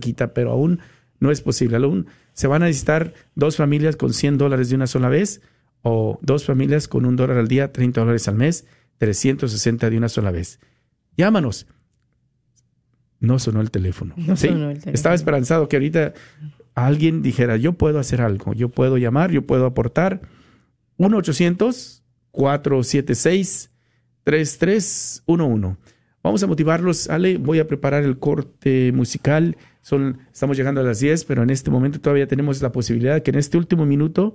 quita, pero aún no es posible. Aún se van a necesitar dos familias con 100 dólares de una sola vez o dos familias con un dólar al día, 30 dólares al mes, 360 de una sola vez. Llámanos. No sonó el teléfono. Estaba esperanzado que ahorita alguien dijera, yo puedo hacer algo, yo puedo llamar, yo puedo aportar. 1-800-476-3311. Vamos a motivarlos, Ale. Voy a preparar el corte musical. Son, estamos llegando a las 10, pero en este momento todavía tenemos la posibilidad que en este último minuto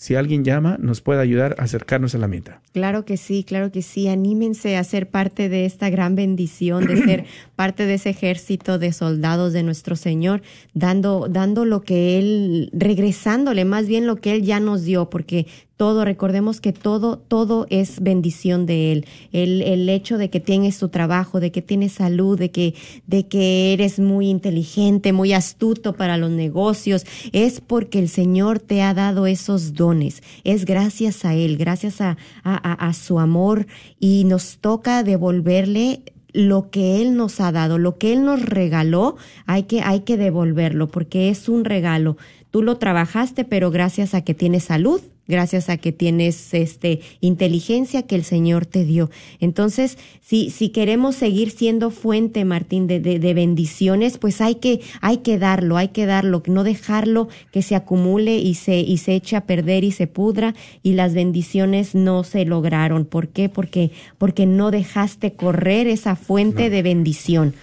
si alguien llama, nos puede ayudar a acercarnos a la meta. Claro que sí, claro que sí. Anímense a ser parte de esta gran bendición, de ser parte de ese ejército de soldados de nuestro Señor, dando, dando lo que Él, regresándole más bien lo que Él ya nos dio, porque todo, recordemos que todo, todo es bendición de Él. El, el hecho de que tienes tu trabajo, de que tienes salud, de que, de que eres muy inteligente, muy astuto para los negocios, es porque el Señor te ha dado esos dones. Es gracias a Él, gracias a, a, a su amor y nos toca devolverle lo que Él nos ha dado, lo que Él nos regaló, hay que, hay que devolverlo porque es un regalo. Tú lo trabajaste, pero gracias a que tienes salud, gracias a que tienes este inteligencia que el Señor te dio. Entonces, si, si queremos seguir siendo fuente, Martín, de, de, bendiciones, pues hay que, hay que darlo, hay que darlo, no dejarlo que se acumule y se, y se eche a perder y se pudra y las bendiciones no se lograron. ¿Por qué? Porque, porque no dejaste correr esa fuente de bendición.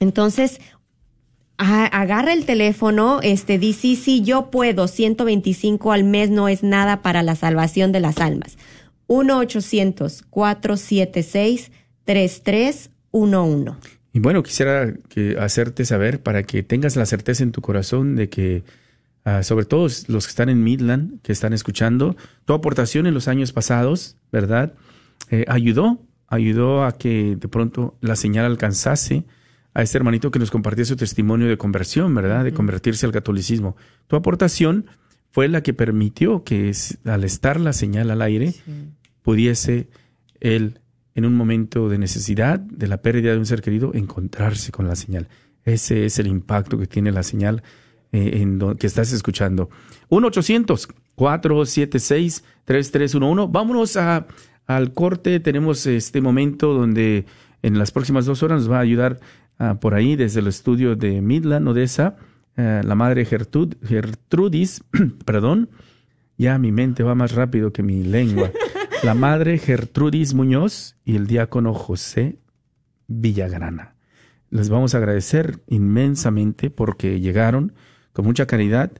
Entonces, agarra el teléfono, este, dice, sí, sí, yo puedo, 125 al mes no es nada para la salvación de las almas. 1-800-476-3311. Y bueno, quisiera que hacerte saber para que tengas la certeza en tu corazón de que, ah, sobre todo los que están en Midland, que están escuchando, tu aportación en los años pasados, ¿verdad? Eh, ayudó, ayudó a que de pronto la señal alcanzase a este hermanito que nos compartió su testimonio de conversión, ¿verdad? De convertirse al catolicismo. Tu aportación fue la que permitió que al estar la señal al aire pudiese él en un momento de necesidad, de la pérdida de un ser querido, encontrarse con la señal. Ese es el impacto que tiene la señal eh, en que estás escuchando. 1-800-476-3311. Vámonos a, al corte. Tenemos este momento donde en las próximas dos horas nos va a ayudar Ah, por ahí desde el estudio de Midland, Odessa, eh, la madre Gertrudis, perdón, ya mi mente va más rápido que mi lengua, la madre Gertrudis Muñoz y el diácono José Villagrana. Les vamos a agradecer inmensamente porque llegaron con mucha caridad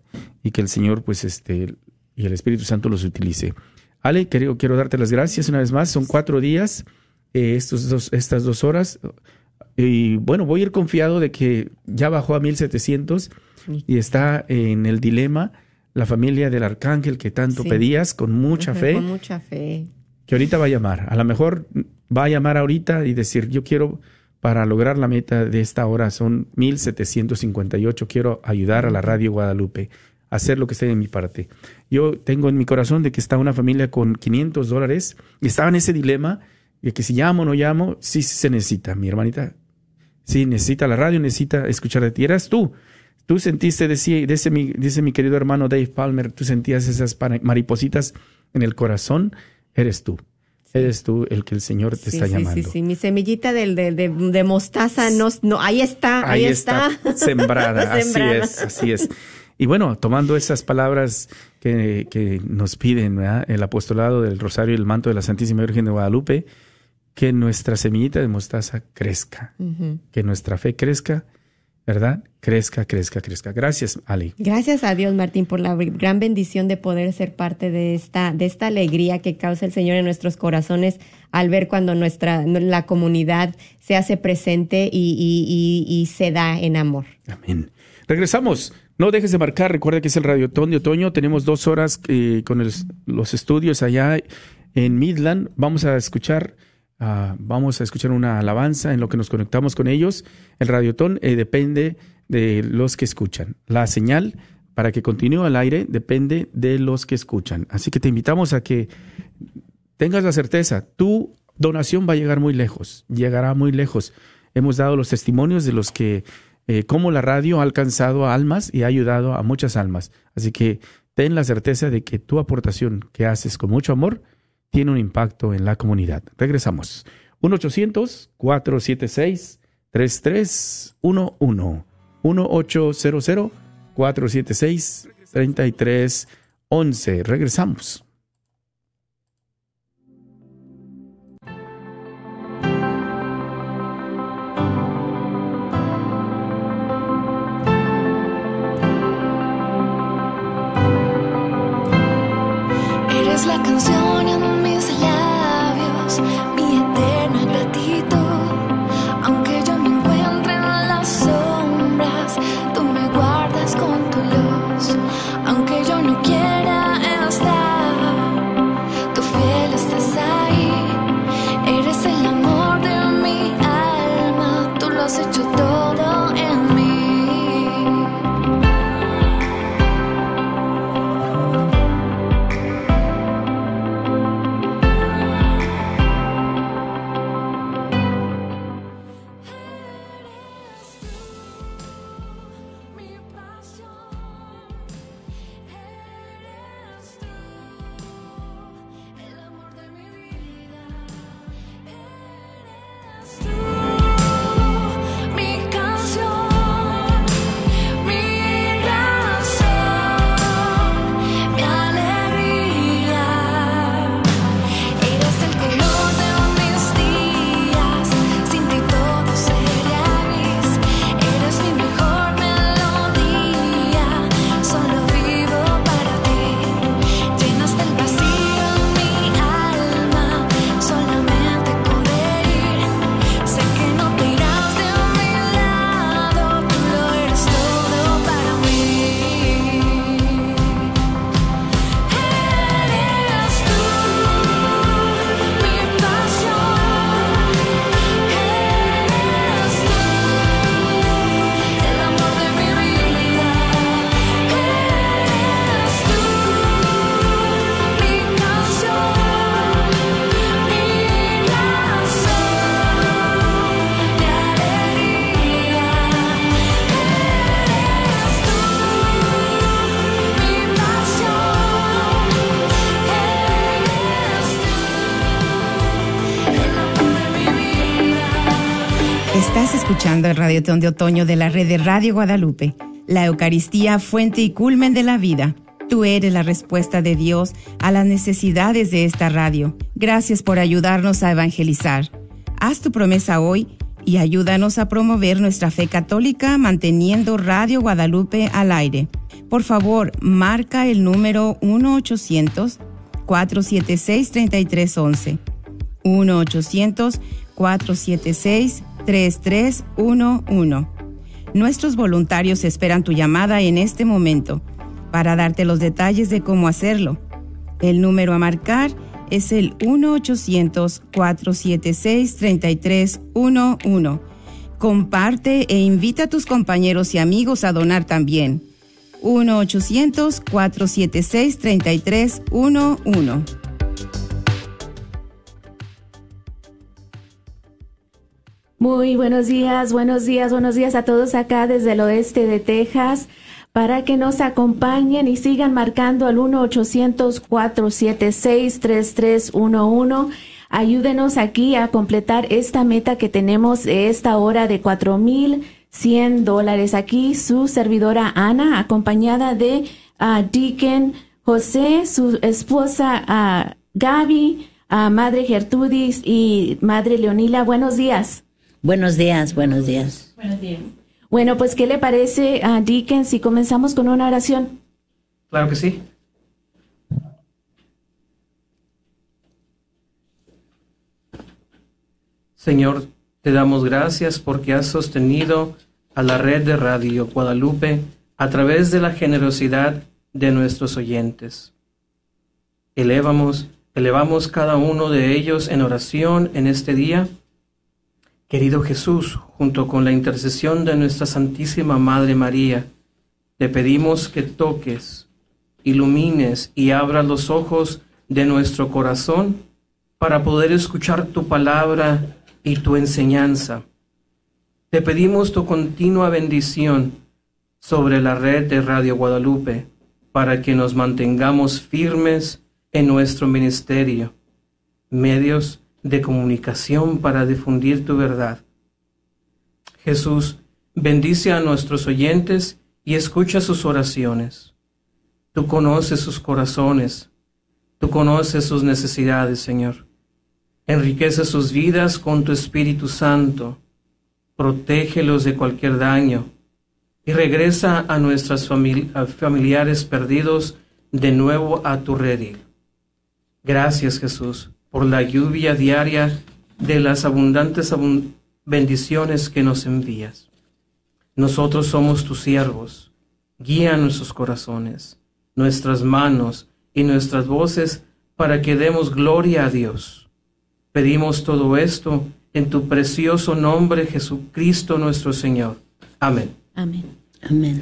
y que el Señor, pues, este, y el Espíritu Santo los utilice. Ale, quiero, quiero darte las gracias una vez más. Son cuatro días, eh, estos dos, estas dos horas. Y bueno, voy a ir confiado de que ya bajó a 1700 y está en el dilema la familia del arcángel que tanto pedías con mucha fe. Con mucha fe. Que ahorita va a llamar. A lo mejor va a llamar ahorita y decir, yo quiero para lograr la meta de esta hora son 1758. Quiero ayudar a la radio Guadalupe a hacer lo que esté en mi parte. Yo tengo en mi corazón de que está una familia con 500 dólares y estaba en ese dilema de que si llamo o no llamo, sí se necesita. Mi hermanita Sí, necesita la radio, necesita escuchar de ti. Eras tú. Tú sentiste, decía, dice mi, dice mi querido hermano Dave Palmer, tú sentías esas maripositas en el corazón. Eres tú. Eres tú el que el Señor te está llamando. Sí, sí, mi semillita de, de, de, mostaza, no, no, ahí está, ahí, está. Sembrada, así es, así es. Y bueno, tomando esas palabras que, que nos piden el apostolado del Rosario y el manto de la Santísima Virgen de Guadalupe, que nuestra semillita de mostaza crezca, que nuestra fe crezca, ¿verdad? Crezca, crezca, crezca. Gracias, Ali. Gracias a Dios, Martín, por la gran bendición de poder ser parte de esta, de esta alegría que causa el Señor en nuestros corazones al ver cuando nuestra, la comunidad se hace presente y, se da en amor. Amén. Regresamos. No dejes de marcar. Recuerda que es el Radio de Otoño. Tenemos dos horas eh, con los estudios allá en Midland. Vamos a escuchar Ah, vamos a escuchar una alabanza en lo que nos conectamos con ellos. El radiotón eh, depende de los que escuchan. La señal para que continúe al aire depende de los que escuchan. Así que te invitamos a que tengas la certeza, tu donación va a llegar muy lejos, llegará muy lejos. Hemos dado los testimonios de los que eh, cómo la radio ha alcanzado a almas y ha ayudado a muchas almas. Así que ten la certeza de que tu aportación que haces con mucho amor tiene un impacto en la comunidad. Regresamos. 1-800-476-3311. 1-800-476-3311. Regresamos. Escuchando el Radio de Otoño de la red de Radio Guadalupe, la Eucaristía, fuente y culmen de la vida. Tú eres la respuesta de Dios a las necesidades de esta radio. Gracias por ayudarnos a evangelizar. Haz tu promesa hoy y ayúdanos a promover nuestra fe católica manteniendo Radio Guadalupe al aire. Por favor, marca el número 1-800-476-3311. 1-800-476-3311. 3311. Nuestros voluntarios esperan tu llamada en este momento para darte los detalles de cómo hacerlo. El número a marcar es el 1-800-476-3311. Comparte e invita a tus compañeros y amigos a donar también. 1-800-476-3311. Muy buenos días, buenos días, buenos días a todos acá desde el oeste de Texas para que nos acompañen y sigan marcando al 1-800-476-3311. Ayúdenos aquí a completar esta meta que tenemos esta hora de cuatro mil cien dólares. Aquí su servidora Ana, acompañada de uh, Deacon José, su esposa uh, Gaby, uh, Madre Gertrudis y Madre Leonila. Buenos días. Buenos días, buenos días. Buenos días. Bueno, pues, ¿qué le parece a Dickens si comenzamos con una oración? Claro que sí. Señor, te damos gracias porque has sostenido a la red de Radio Guadalupe a través de la generosidad de nuestros oyentes. Elevamos, elevamos cada uno de ellos en oración en este día Querido Jesús, junto con la intercesión de nuestra Santísima Madre María, te pedimos que toques, ilumines y abras los ojos de nuestro corazón para poder escuchar tu palabra y tu enseñanza. Te pedimos tu continua bendición sobre la red de Radio Guadalupe para que nos mantengamos firmes en nuestro ministerio, medios de comunicación para difundir tu verdad. Jesús, bendice a nuestros oyentes y escucha sus oraciones. Tú conoces sus corazones, tú conoces sus necesidades, Señor. Enriquece sus vidas con tu Espíritu Santo, protégelos de cualquier daño y regresa a nuestros familiares perdidos de nuevo a tu redil. Gracias Jesús por la lluvia diaria de las abundantes bendiciones que nos envías. Nosotros somos tus siervos. Guía nuestros corazones, nuestras manos y nuestras voces para que demos gloria a Dios. Pedimos todo esto en tu precioso nombre, Jesucristo nuestro Señor. Amén. Amén. Amén.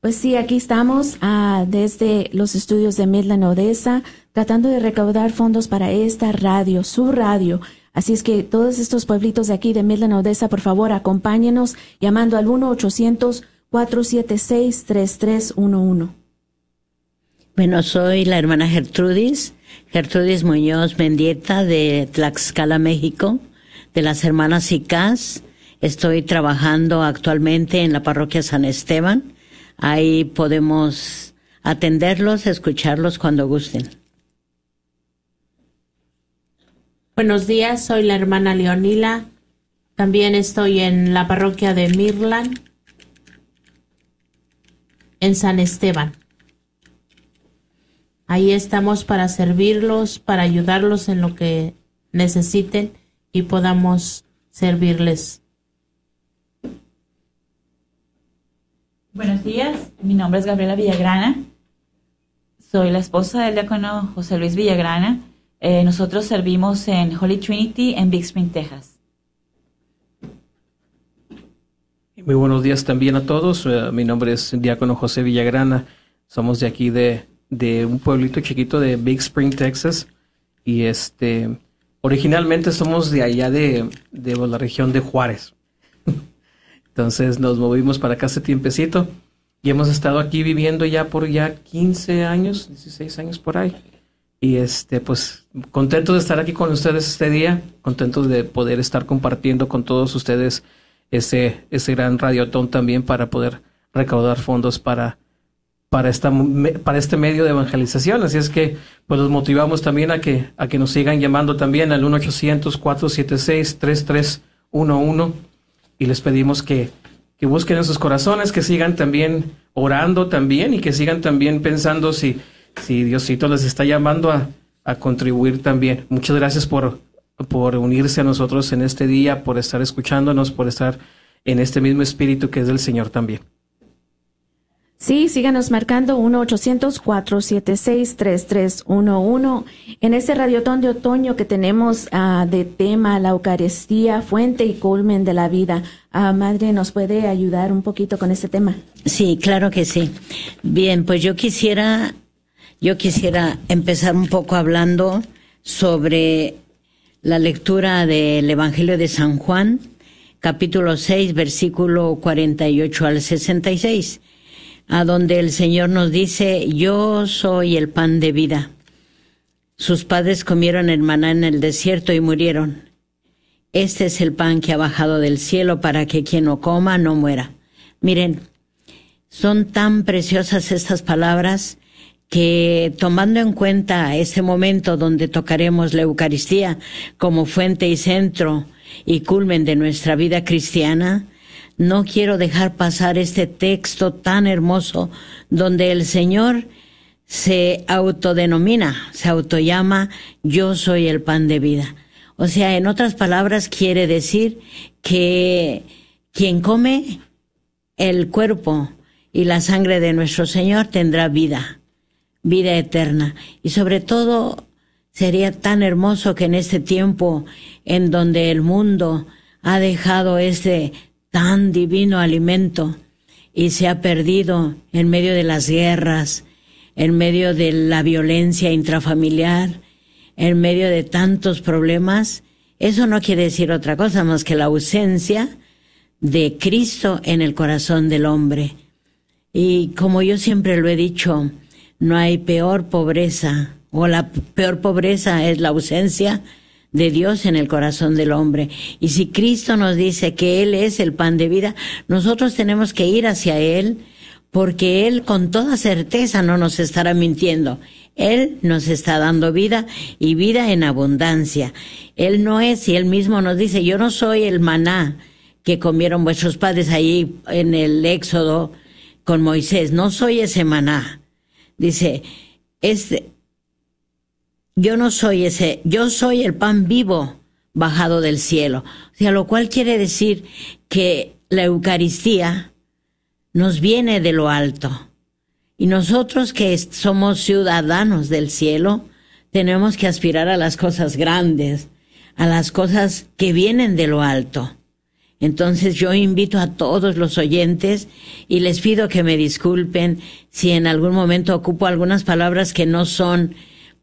Pues sí, aquí estamos ah, desde los estudios de Midland Odessa, tratando de recaudar fondos para esta radio, su radio. Así es que todos estos pueblitos de aquí de Midland Odessa, por favor, acompáñenos llamando al 1-800-476-3311. Bueno, soy la hermana Gertrudis, Gertrudis Muñoz Mendieta de Tlaxcala, México, de las hermanas ICAS Estoy trabajando actualmente en la parroquia San Esteban. Ahí podemos atenderlos, escucharlos cuando gusten. Buenos días, soy la hermana Leonila. También estoy en la parroquia de Mirland, en San Esteban. Ahí estamos para servirlos, para ayudarlos en lo que necesiten y podamos servirles. Buenos días, mi nombre es Gabriela Villagrana. Soy la esposa del diácono José Luis Villagrana. Eh, nosotros servimos en Holy Trinity en Big Spring, Texas. Muy buenos días también a todos. Eh, mi nombre es diácono José Villagrana. Somos de aquí de, de un pueblito chiquito de Big Spring, Texas. Y este, originalmente somos de allá de, de la región de Juárez. Entonces nos movimos para acá hace tiempecito y hemos estado aquí viviendo ya por ya 15 años, 16 años por ahí. Y este, pues contento de estar aquí con ustedes este día, contento de poder estar compartiendo con todos ustedes ese, ese gran radiotón también para poder recaudar fondos para, para, esta, para este medio de evangelización. Así es que pues los motivamos también a que, a que nos sigan llamando también al 1-800-476-3311 y les pedimos que, que busquen en sus corazones, que sigan también orando también y que sigan también pensando si, si Diosito les está llamando a, a contribuir también. Muchas gracias por, por unirse a nosotros en este día, por estar escuchándonos, por estar en este mismo espíritu que es del Señor también. Sí, síganos marcando 1-800-476-3311. En este radiotón de otoño que tenemos uh, de tema la Eucaristía, fuente y culmen de la vida. Uh, madre, ¿nos puede ayudar un poquito con este tema? Sí, claro que sí. Bien, pues yo quisiera, yo quisiera empezar un poco hablando sobre la lectura del Evangelio de San Juan, capítulo 6, versículo 48 al 66 a donde el Señor nos dice, yo soy el pan de vida. Sus padres comieron el maná en el desierto y murieron. Este es el pan que ha bajado del cielo para que quien lo coma no muera. Miren, son tan preciosas estas palabras que tomando en cuenta ese momento donde tocaremos la Eucaristía como fuente y centro y culmen de nuestra vida cristiana, no quiero dejar pasar este texto tan hermoso donde el Señor se autodenomina, se autollama yo soy el pan de vida. O sea, en otras palabras quiere decir que quien come el cuerpo y la sangre de nuestro Señor tendrá vida, vida eterna. Y sobre todo sería tan hermoso que en este tiempo en donde el mundo ha dejado este tan divino alimento y se ha perdido en medio de las guerras, en medio de la violencia intrafamiliar, en medio de tantos problemas, eso no quiere decir otra cosa más que la ausencia de Cristo en el corazón del hombre. Y como yo siempre lo he dicho, no hay peor pobreza, o la peor pobreza es la ausencia de Dios en el corazón del hombre. Y si Cristo nos dice que Él es el pan de vida, nosotros tenemos que ir hacia Él, porque Él con toda certeza no nos estará mintiendo. Él nos está dando vida y vida en abundancia. Él no es, y Él mismo nos dice, yo no soy el maná que comieron vuestros padres ahí en el Éxodo con Moisés, no soy ese maná. Dice, este, yo no soy ese, yo soy el pan vivo bajado del cielo. O sea, lo cual quiere decir que la Eucaristía nos viene de lo alto. Y nosotros que somos ciudadanos del cielo, tenemos que aspirar a las cosas grandes, a las cosas que vienen de lo alto. Entonces yo invito a todos los oyentes y les pido que me disculpen si en algún momento ocupo algunas palabras que no son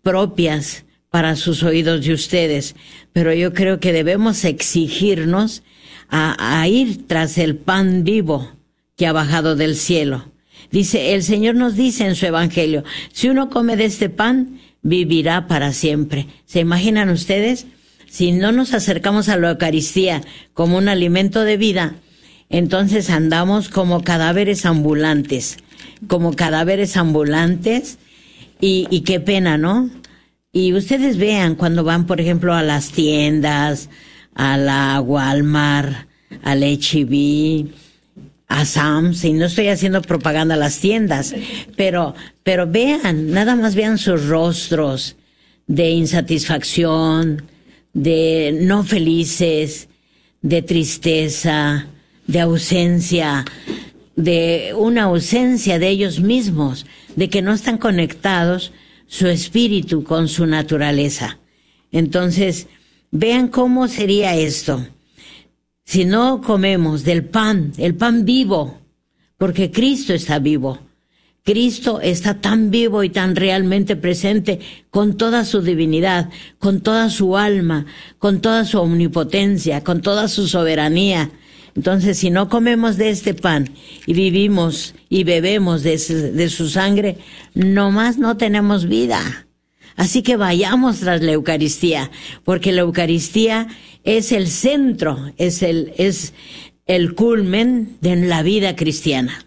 propias para sus oídos de ustedes, pero yo creo que debemos exigirnos a, a ir tras el pan vivo que ha bajado del cielo. Dice, el Señor nos dice en su Evangelio, si uno come de este pan, vivirá para siempre. ¿Se imaginan ustedes? Si no nos acercamos a la Eucaristía como un alimento de vida, entonces andamos como cadáveres ambulantes, como cadáveres ambulantes, y, qué pena, ¿no? Y ustedes vean cuando van, por ejemplo, a las tiendas, a la Walmart, al HB, a Sam's, y no estoy haciendo propaganda a las tiendas, pero, pero vean, nada más vean sus rostros de insatisfacción, de no felices, de tristeza, de ausencia, de una ausencia de ellos mismos, de que no están conectados su espíritu con su naturaleza. Entonces, vean cómo sería esto si no comemos del pan, el pan vivo, porque Cristo está vivo. Cristo está tan vivo y tan realmente presente con toda su divinidad, con toda su alma, con toda su omnipotencia, con toda su soberanía. Entonces, si no comemos de este pan y vivimos y bebemos de, su sangre, nomás no tenemos vida. Así que vayamos tras la Eucaristía, porque la Eucaristía es el centro, es el, es el culmen de la vida cristiana.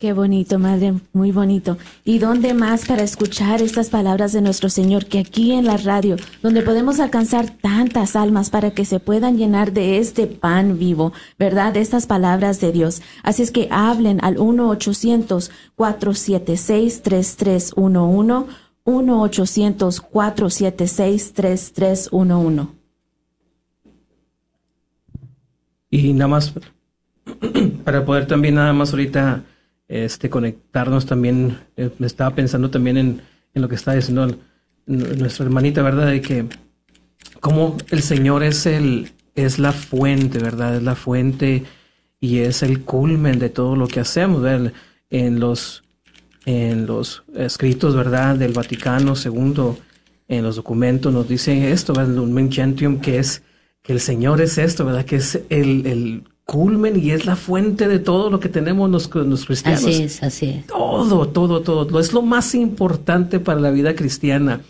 Qué bonito, madre, muy bonito. ¿Y dónde más para escuchar estas palabras de nuestro Señor que aquí en la radio, donde podemos alcanzar tantas almas para que se puedan llenar de este pan vivo, ¿verdad? De estas palabras de Dios. Así es que hablen al 1-800-476-3311 1-800-476-3311. Y nada más, para poder también nada más ahorita este, conectarnos también, eh, estaba pensando también en, en, lo que está diciendo nuestra hermanita, ¿verdad? De que como el Señor es el, es la fuente, ¿verdad? Es la fuente y es el culmen de todo lo que hacemos, ¿verdad? En los en los escritos, ¿verdad?, del Vaticano II, en los documentos nos dice esto, ¿verdad? Que es que el Señor es esto, ¿verdad? Que es el, el culmen y es la fuente de todo lo que tenemos los, los cristianos. Así es, así es. Todo, todo, todo. Es lo más importante para la vida cristiana.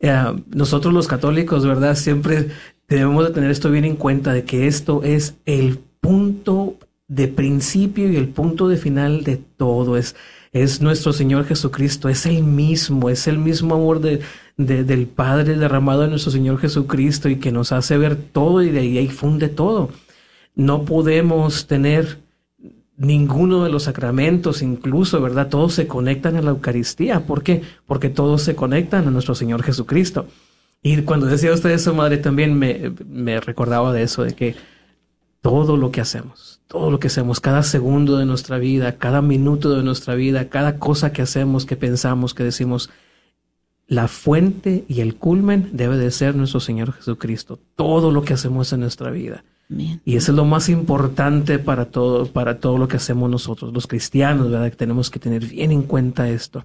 Eh, nosotros los católicos, ¿verdad? Siempre debemos de tener esto bien en cuenta, de que esto es el punto de principio y el punto de final de todo. Es, es nuestro Señor Jesucristo, es el mismo, es el mismo amor de, del Padre derramado en nuestro Señor Jesucristo y que nos hace ver todo y de ahí funde todo. No podemos tener ninguno de los sacramentos, incluso, ¿verdad? Todos se conectan a la Eucaristía. ¿Por qué? Porque todos se conectan a nuestro Señor Jesucristo. Y cuando decía usted eso, madre, también me, me recordaba de eso, de que todo lo que hacemos, todo lo que hacemos, cada segundo de nuestra vida, cada minuto de nuestra vida, cada cosa que hacemos, que pensamos, que decimos, la fuente y el culmen debe de ser nuestro Señor Jesucristo. Todo lo que hacemos en nuestra vida. Y eso es lo más importante para todo, para todo lo que hacemos nosotros, los cristianos, ¿verdad? Que tenemos que tener bien en cuenta esto,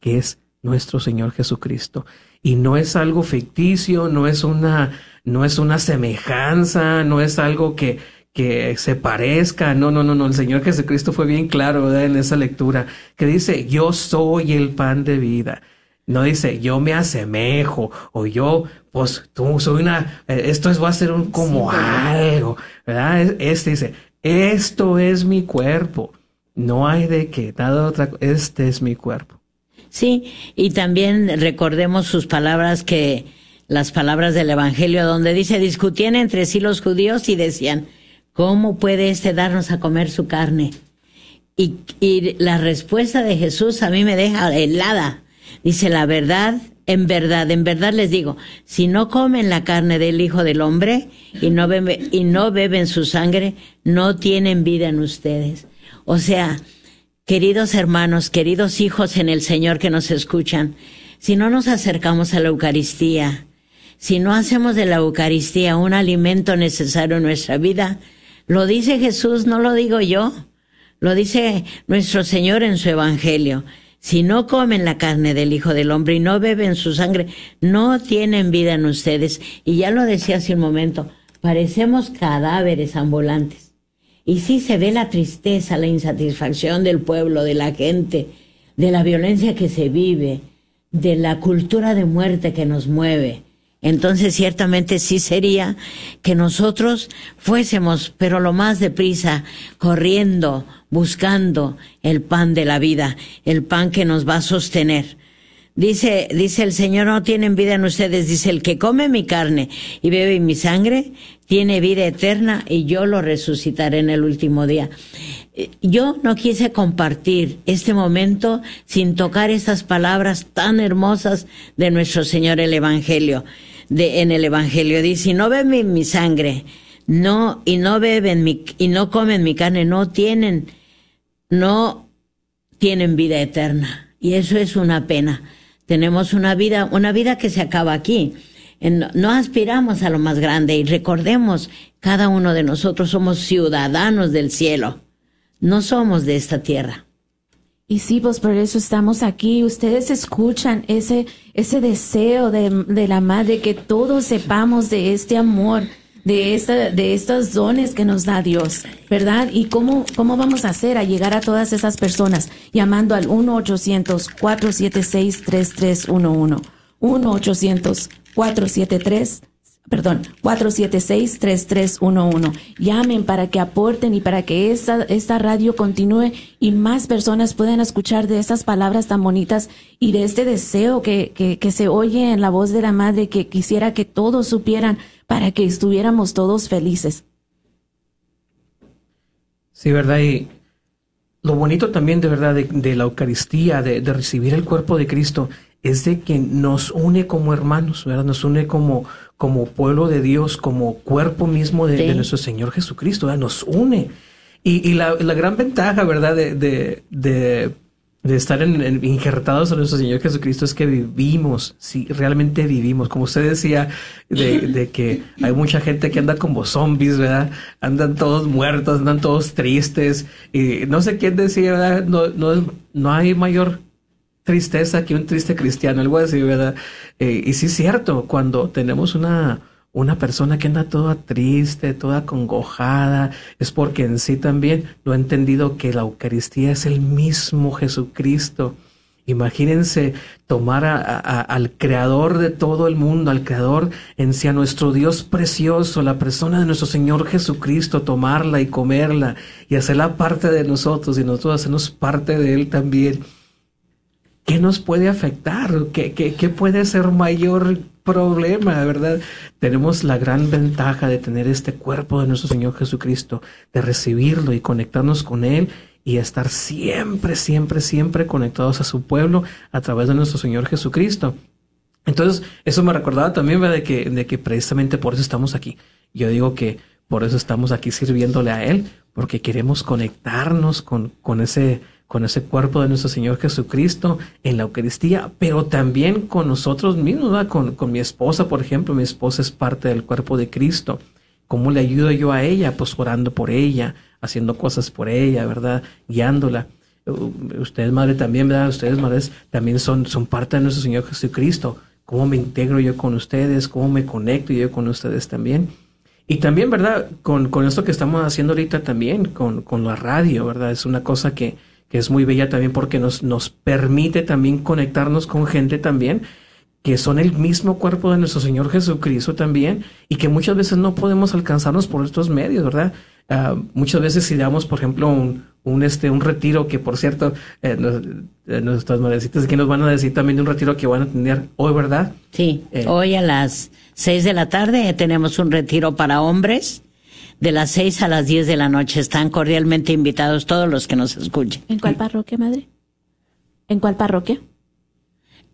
que es nuestro Señor Jesucristo. Y no es algo ficticio, no es una, no es una semejanza, no es algo que, que se parezca. No, no, no, no. El Señor Jesucristo fue bien claro ¿verdad? en esa lectura que dice, yo soy el pan de vida. No dice, yo me asemejo o yo, pues tú soy una, eh, esto es, va a ser un como algo, ¿verdad? Este dice, esto es mi cuerpo. No hay de qué, nada otra, este es mi cuerpo. Sí, y también recordemos sus palabras que, las palabras del Evangelio donde dice, discutían entre sí los judíos y decían, ¿cómo puede este darnos a comer su carne? Y, y la respuesta de Jesús a mí me deja helada. Dice, la verdad, en verdad, en verdad les digo, si no comen la carne del Hijo del Hombre y no, beben, y no beben su sangre, no tienen vida en ustedes. O sea, queridos hermanos, queridos hijos en el Señor que nos escuchan, si no nos acercamos a la Eucaristía, si no hacemos de la Eucaristía un alimento necesario en nuestra vida, lo dice Jesús, no lo digo yo, lo dice nuestro Señor en su Evangelio. Si no comen la carne del Hijo del Hombre y no beben su sangre, no tienen vida en ustedes. Y ya lo decía hace un momento, parecemos cadáveres ambulantes. Y sí se ve la tristeza, la insatisfacción del pueblo, de la gente, de la violencia que se vive, de la cultura de muerte que nos mueve. Entonces ciertamente sí sería que nosotros fuésemos, pero lo más deprisa, corriendo, buscando el pan de la vida, el pan que nos va a sostener. Dice, dice el Señor, no tienen vida en ustedes. Dice, el que come mi carne y bebe mi sangre, tiene vida eterna y yo lo resucitaré en el último día. Yo no quise compartir este momento sin tocar estas palabras tan hermosas de nuestro Señor el Evangelio. De, en el Evangelio dice, no beben mi sangre, no, y no beben mi, y no comen mi carne, no tienen no tienen vida eterna. Y eso es una pena. Tenemos una vida, una vida que se acaba aquí. No aspiramos a lo más grande y recordemos, cada uno de nosotros somos ciudadanos del cielo. No somos de esta tierra. Y sí, pues por eso estamos aquí. Ustedes escuchan ese, ese deseo de, de la madre que todos sepamos de este amor, de, esta, de estos dones que nos da Dios, ¿verdad? ¿Y cómo, cómo vamos a hacer a llegar a todas esas personas? Llamando al 1-800-476-3311. 1-800-473 perdón, 476-3311. Llamen para que aporten y para que esta, esta radio continúe y más personas puedan escuchar de estas palabras tan bonitas y de este deseo que, que, que se oye en la voz de la madre que quisiera que todos supieran para que estuviéramos todos felices. Sí, ¿verdad? Y lo bonito también de verdad de, la Eucaristía, de, recibir el cuerpo de Cristo, es de que nos une como hermanos, ¿verdad? Nos une como, como pueblo de Dios, como cuerpo mismo de, nuestro Señor Jesucristo, ¿verdad? Nos une. Y, la, gran ventaja, ¿verdad? de, de estar en, injertados a nuestro Señor Jesucristo es que vivimos, sí, realmente vivimos. Como usted decía, de, que hay mucha gente que anda como zombies, ¿verdad? Andan todos muertos, andan todos tristes. Y no sé quién decía, ¿verdad? No, no, no hay mayor tristeza que un triste cristiano, algo así, ¿verdad? Eh, y sí es cierto, cuando tenemos una una persona que anda toda triste, toda congojada, es porque en sí también lo ha entendido que la Eucaristía es el mismo Jesucristo. Imagínense tomar al creador de todo el mundo, al creador en sí, a nuestro Dios precioso, la persona de nuestro Señor Jesucristo, tomarla y comerla y hacerla parte de nosotros y nosotros hacernos parte de Él también. ¿Qué nos puede afectar? ¿Qué, qué, qué puede ser mayor problema, ¿verdad? Tenemos la gran ventaja de tener este cuerpo de nuestro Señor Jesucristo, de recibirlo y conectarnos con Él y estar siempre, siempre, siempre conectados a su pueblo a través de nuestro Señor Jesucristo. Entonces, eso me recordaba también. De, que, de que precisamente por eso estamos aquí. Yo digo que por eso estamos aquí sirviéndole a Él, porque queremos conectarnos con, con ese con ese cuerpo de nuestro Señor Jesucristo en la Eucaristía, pero también con nosotros mismos, Con, con mi esposa, por ejemplo, mi esposa es parte del cuerpo de Cristo. ¿Cómo le ayudo yo a ella? Pues orando por ella, haciendo cosas por ella, ¿verdad? Guiándola. Ustedes, madre, también, ¿verdad? Ustedes, madres, también son, son parte de nuestro Señor Jesucristo. ¿Cómo me integro yo con ustedes? ¿Cómo me conecto yo con ustedes también? Y también, ¿verdad? Con, con esto que estamos haciendo ahorita también, con, con la radio, ¿verdad? Es una cosa que, que es muy bella también porque nos, nos permite también conectarnos con gente también que son el mismo cuerpo de nuestro Señor Jesucristo también y que muchas veces no podemos alcanzarnos por estos medios, ¿verdad? Ah, muchas veces si damos, por ejemplo, un, un, este, un retiro, que por cierto, eh, eh nuestras madrecitas aquí nos van a decir también de un retiro que van a tener hoy, ¿verdad? Sí, eh, hoy a las seis de la tarde tenemos un retiro para hombres. De las seis a las diez de la noche están cordialmente invitados todos los que nos escuchen. ¿En cuál parroquia, madre? ¿En cuál parroquia?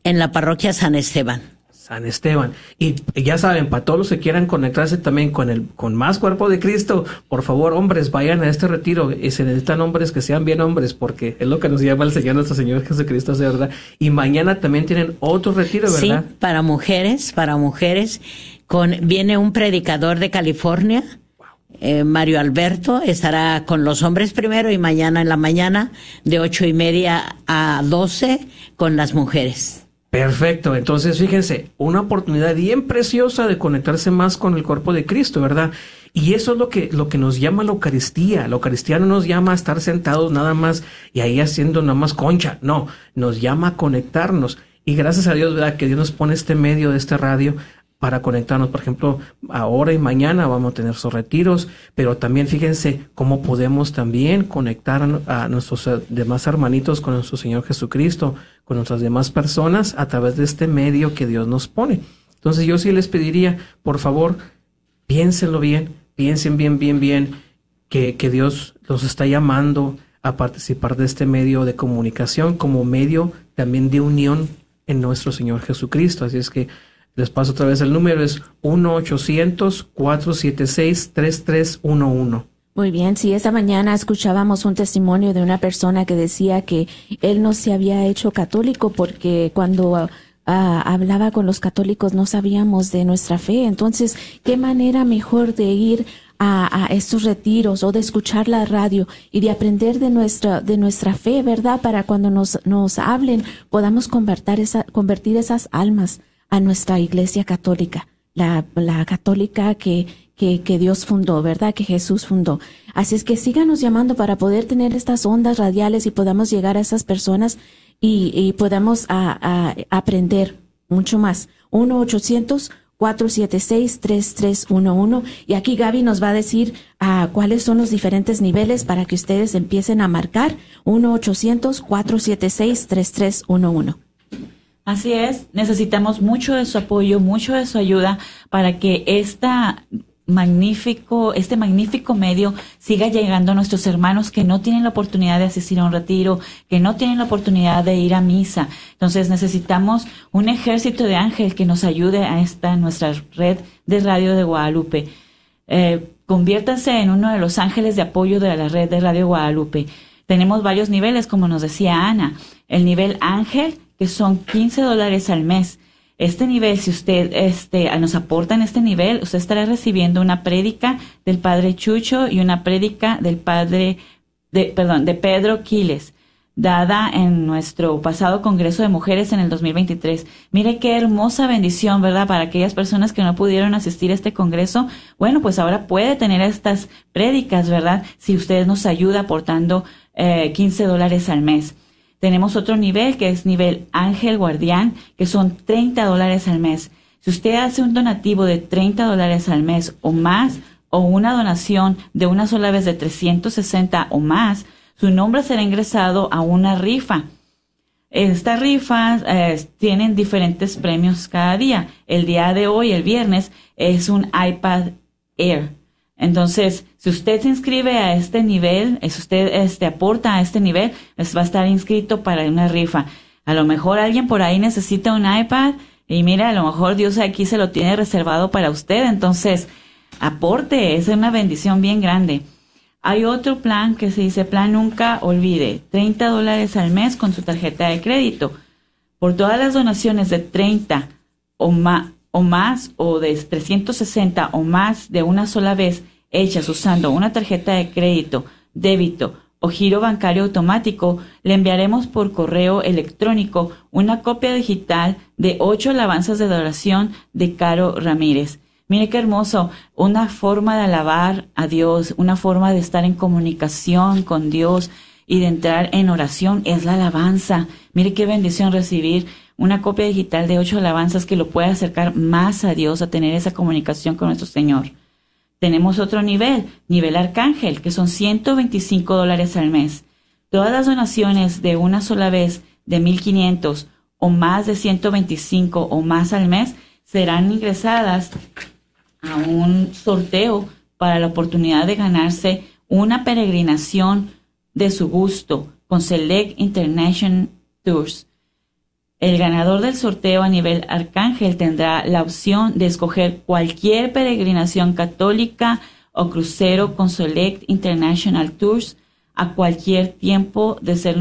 En la parroquia San Esteban. San Esteban. Y ya saben, para todos los que quieran conectarse también con el, con más cuerpo de Cristo, por favor, hombres, vayan a este retiro. Y se necesitan hombres que sean bien hombres, porque es lo que nos llama el Señor nuestro Señor Jesucristo, de verdad. Y mañana también tienen otro retiro, ¿verdad? Sí, para mujeres, para mujeres. Con, viene un predicador de California. Eh, Mario Alberto estará con los hombres primero y mañana en la mañana de ocho y media a doce con las mujeres. Perfecto, entonces fíjense, una oportunidad bien preciosa de conectarse más con el cuerpo de Cristo, ¿verdad? Y eso es lo que, lo que nos llama la Eucaristía. La Eucaristía no nos llama a estar sentados nada más y ahí haciendo nada más concha, no, nos llama a conectarnos. Y gracias a Dios, ¿verdad? Que Dios nos pone este medio de este radio para conectarnos. Por ejemplo, ahora y mañana vamos a tener sus retiros, pero también fíjense cómo podemos también conectar a nuestros eh, demás hermanitos con nuestro Señor Jesucristo, con nuestras demás personas a través de este medio que Dios nos pone. Entonces yo sí les pediría, por favor, piénsenlo bien, piensen bien, bien, bien, que, que Dios los está llamando a participar de este medio de comunicación como medio también de unión en nuestro Señor Jesucristo. Así es que les paso otra vez el número, es 1-800-476-3311. Muy bien, sí, esta mañana escuchábamos un testimonio de una persona que decía que él no se había hecho católico porque cuando ah, hablaba con los católicos no sabíamos de nuestra fe. Entonces, ¿qué manera mejor de ir a, estos retiros o de escuchar la radio y de aprender de nuestra, de nuestra fe, ¿verdad? Para cuando nos, nos hablen podamos convertir, esa, convertir esas almas a nuestra iglesia católica, la, la católica que, que, Dios fundó, ¿verdad? Que Jesús fundó. Así es que síganos llamando para poder tener estas ondas radiales y podamos llegar a esas personas y, podamos aprender mucho más. 1-800-476-3311. Y aquí Gaby nos va a decir a cuáles son los diferentes niveles para que ustedes empiecen a marcar. 1-800-476-3311. Así es, necesitamos mucho de su apoyo, mucho de su ayuda para que esta magnífico, este magnífico medio siga llegando a nuestros hermanos que no tienen la oportunidad de asistir a un retiro, que no tienen la oportunidad de ir a misa. Entonces necesitamos un ejército de ángeles que nos ayude a esta nuestra red de radio de Guadalupe. Eh, conviértanse en uno de los ángeles de apoyo de la red de Radio Guadalupe. Tenemos varios niveles, como nos decía Ana. El nivel ángel, que son 15 dólares al mes. Este nivel, si usted este, nos aporta en este nivel, usted estará recibiendo una prédica del padre Chucho y una prédica del padre, de, perdón, de Pedro Quiles, dada en nuestro pasado Congreso de Mujeres en el 2023. Mire qué hermosa bendición, ¿verdad? Para aquellas personas que no pudieron asistir a este Congreso, bueno, pues ahora puede tener estas prédicas, ¿verdad? Si usted nos ayuda aportando eh, 15 dólares al mes. Tenemos otro nivel que es nivel Ángel Guardián, que son 30 dólares al mes. Si usted hace un donativo de 30 dólares al mes o más, o una donación de una sola vez de 360 o más, su nombre será ingresado a una rifa. Estas rifas eh, tienen diferentes premios cada día. El día de hoy, el viernes, es un iPad Air. Entonces, si usted se inscribe a este nivel, si usted este, aporta a este nivel, pues va a estar inscrito para una rifa. A lo mejor alguien por ahí necesita un iPad y mira, a lo mejor Dios aquí se lo tiene reservado para usted. Entonces, aporte, es una bendición bien grande. Hay otro plan que se dice plan nunca olvide, 30 dólares al mes con su tarjeta de crédito. Por todas las donaciones de 30 o más, o más o de 360 o más de una sola vez hechas usando una tarjeta de crédito, débito o giro bancario automático, le enviaremos por correo electrónico una copia digital de ocho alabanzas de adoración de Caro Ramírez. Mire qué hermoso, una forma de alabar a Dios, una forma de estar en comunicación con Dios y de entrar en oración es la alabanza. Mire qué bendición recibir una copia digital de ocho alabanzas que lo puede acercar más a Dios, a tener esa comunicación con nuestro Señor. Tenemos otro nivel, nivel arcángel, que son 125 dólares al mes. Todas las donaciones de una sola vez de 1500 o más de 125 o más al mes serán ingresadas a un sorteo para la oportunidad de ganarse una peregrinación de su gusto con Select International Tours. El ganador del sorteo a nivel arcángel tendrá la opción de escoger cualquier peregrinación católica o crucero con Select International Tours a cualquier tiempo de ser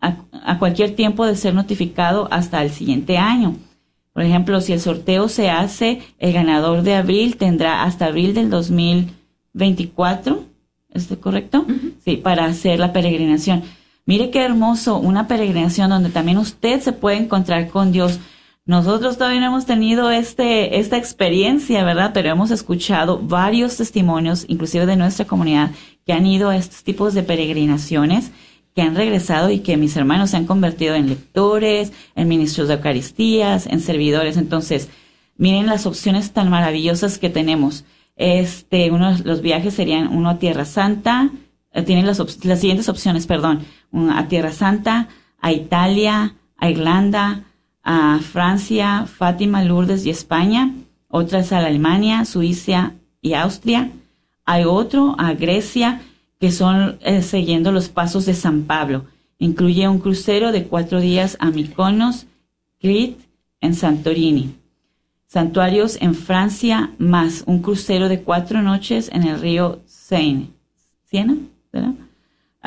a, cualquier tiempo de ser notificado hasta el siguiente año. Por ejemplo, si el sorteo se hace, el ganador de abril tendrá hasta abril del 2024, ¿es correcto? Sí, para hacer la peregrinación. Mire qué hermoso, una peregrinación donde también usted se puede encontrar con Dios. Nosotros todavía no hemos tenido este, esta experiencia, ¿verdad? Pero hemos escuchado varios testimonios, inclusive de nuestra comunidad, que han ido a estos tipos de peregrinaciones que han regresado y que mis hermanos se han convertido en lectores, en ministros de Eucaristías, en servidores. Entonces, miren las opciones tan maravillosas que tenemos. Este, uno los viajes serían uno a Tierra Santa, eh, tienen las, las siguientes opciones, perdón, a Tierra Santa, a Italia, a Irlanda, a Francia, Fátima, Lourdes y España. Otras a Alemania, Suiza y Austria. Hay otro a Grecia, que son eh, siguiendo los pasos de San Pablo. Incluye un crucero de cuatro días a Mykonos, Crete, en Santorini. Santuarios en Francia, más un crucero de cuatro noches en el río Seine. ¿Siena?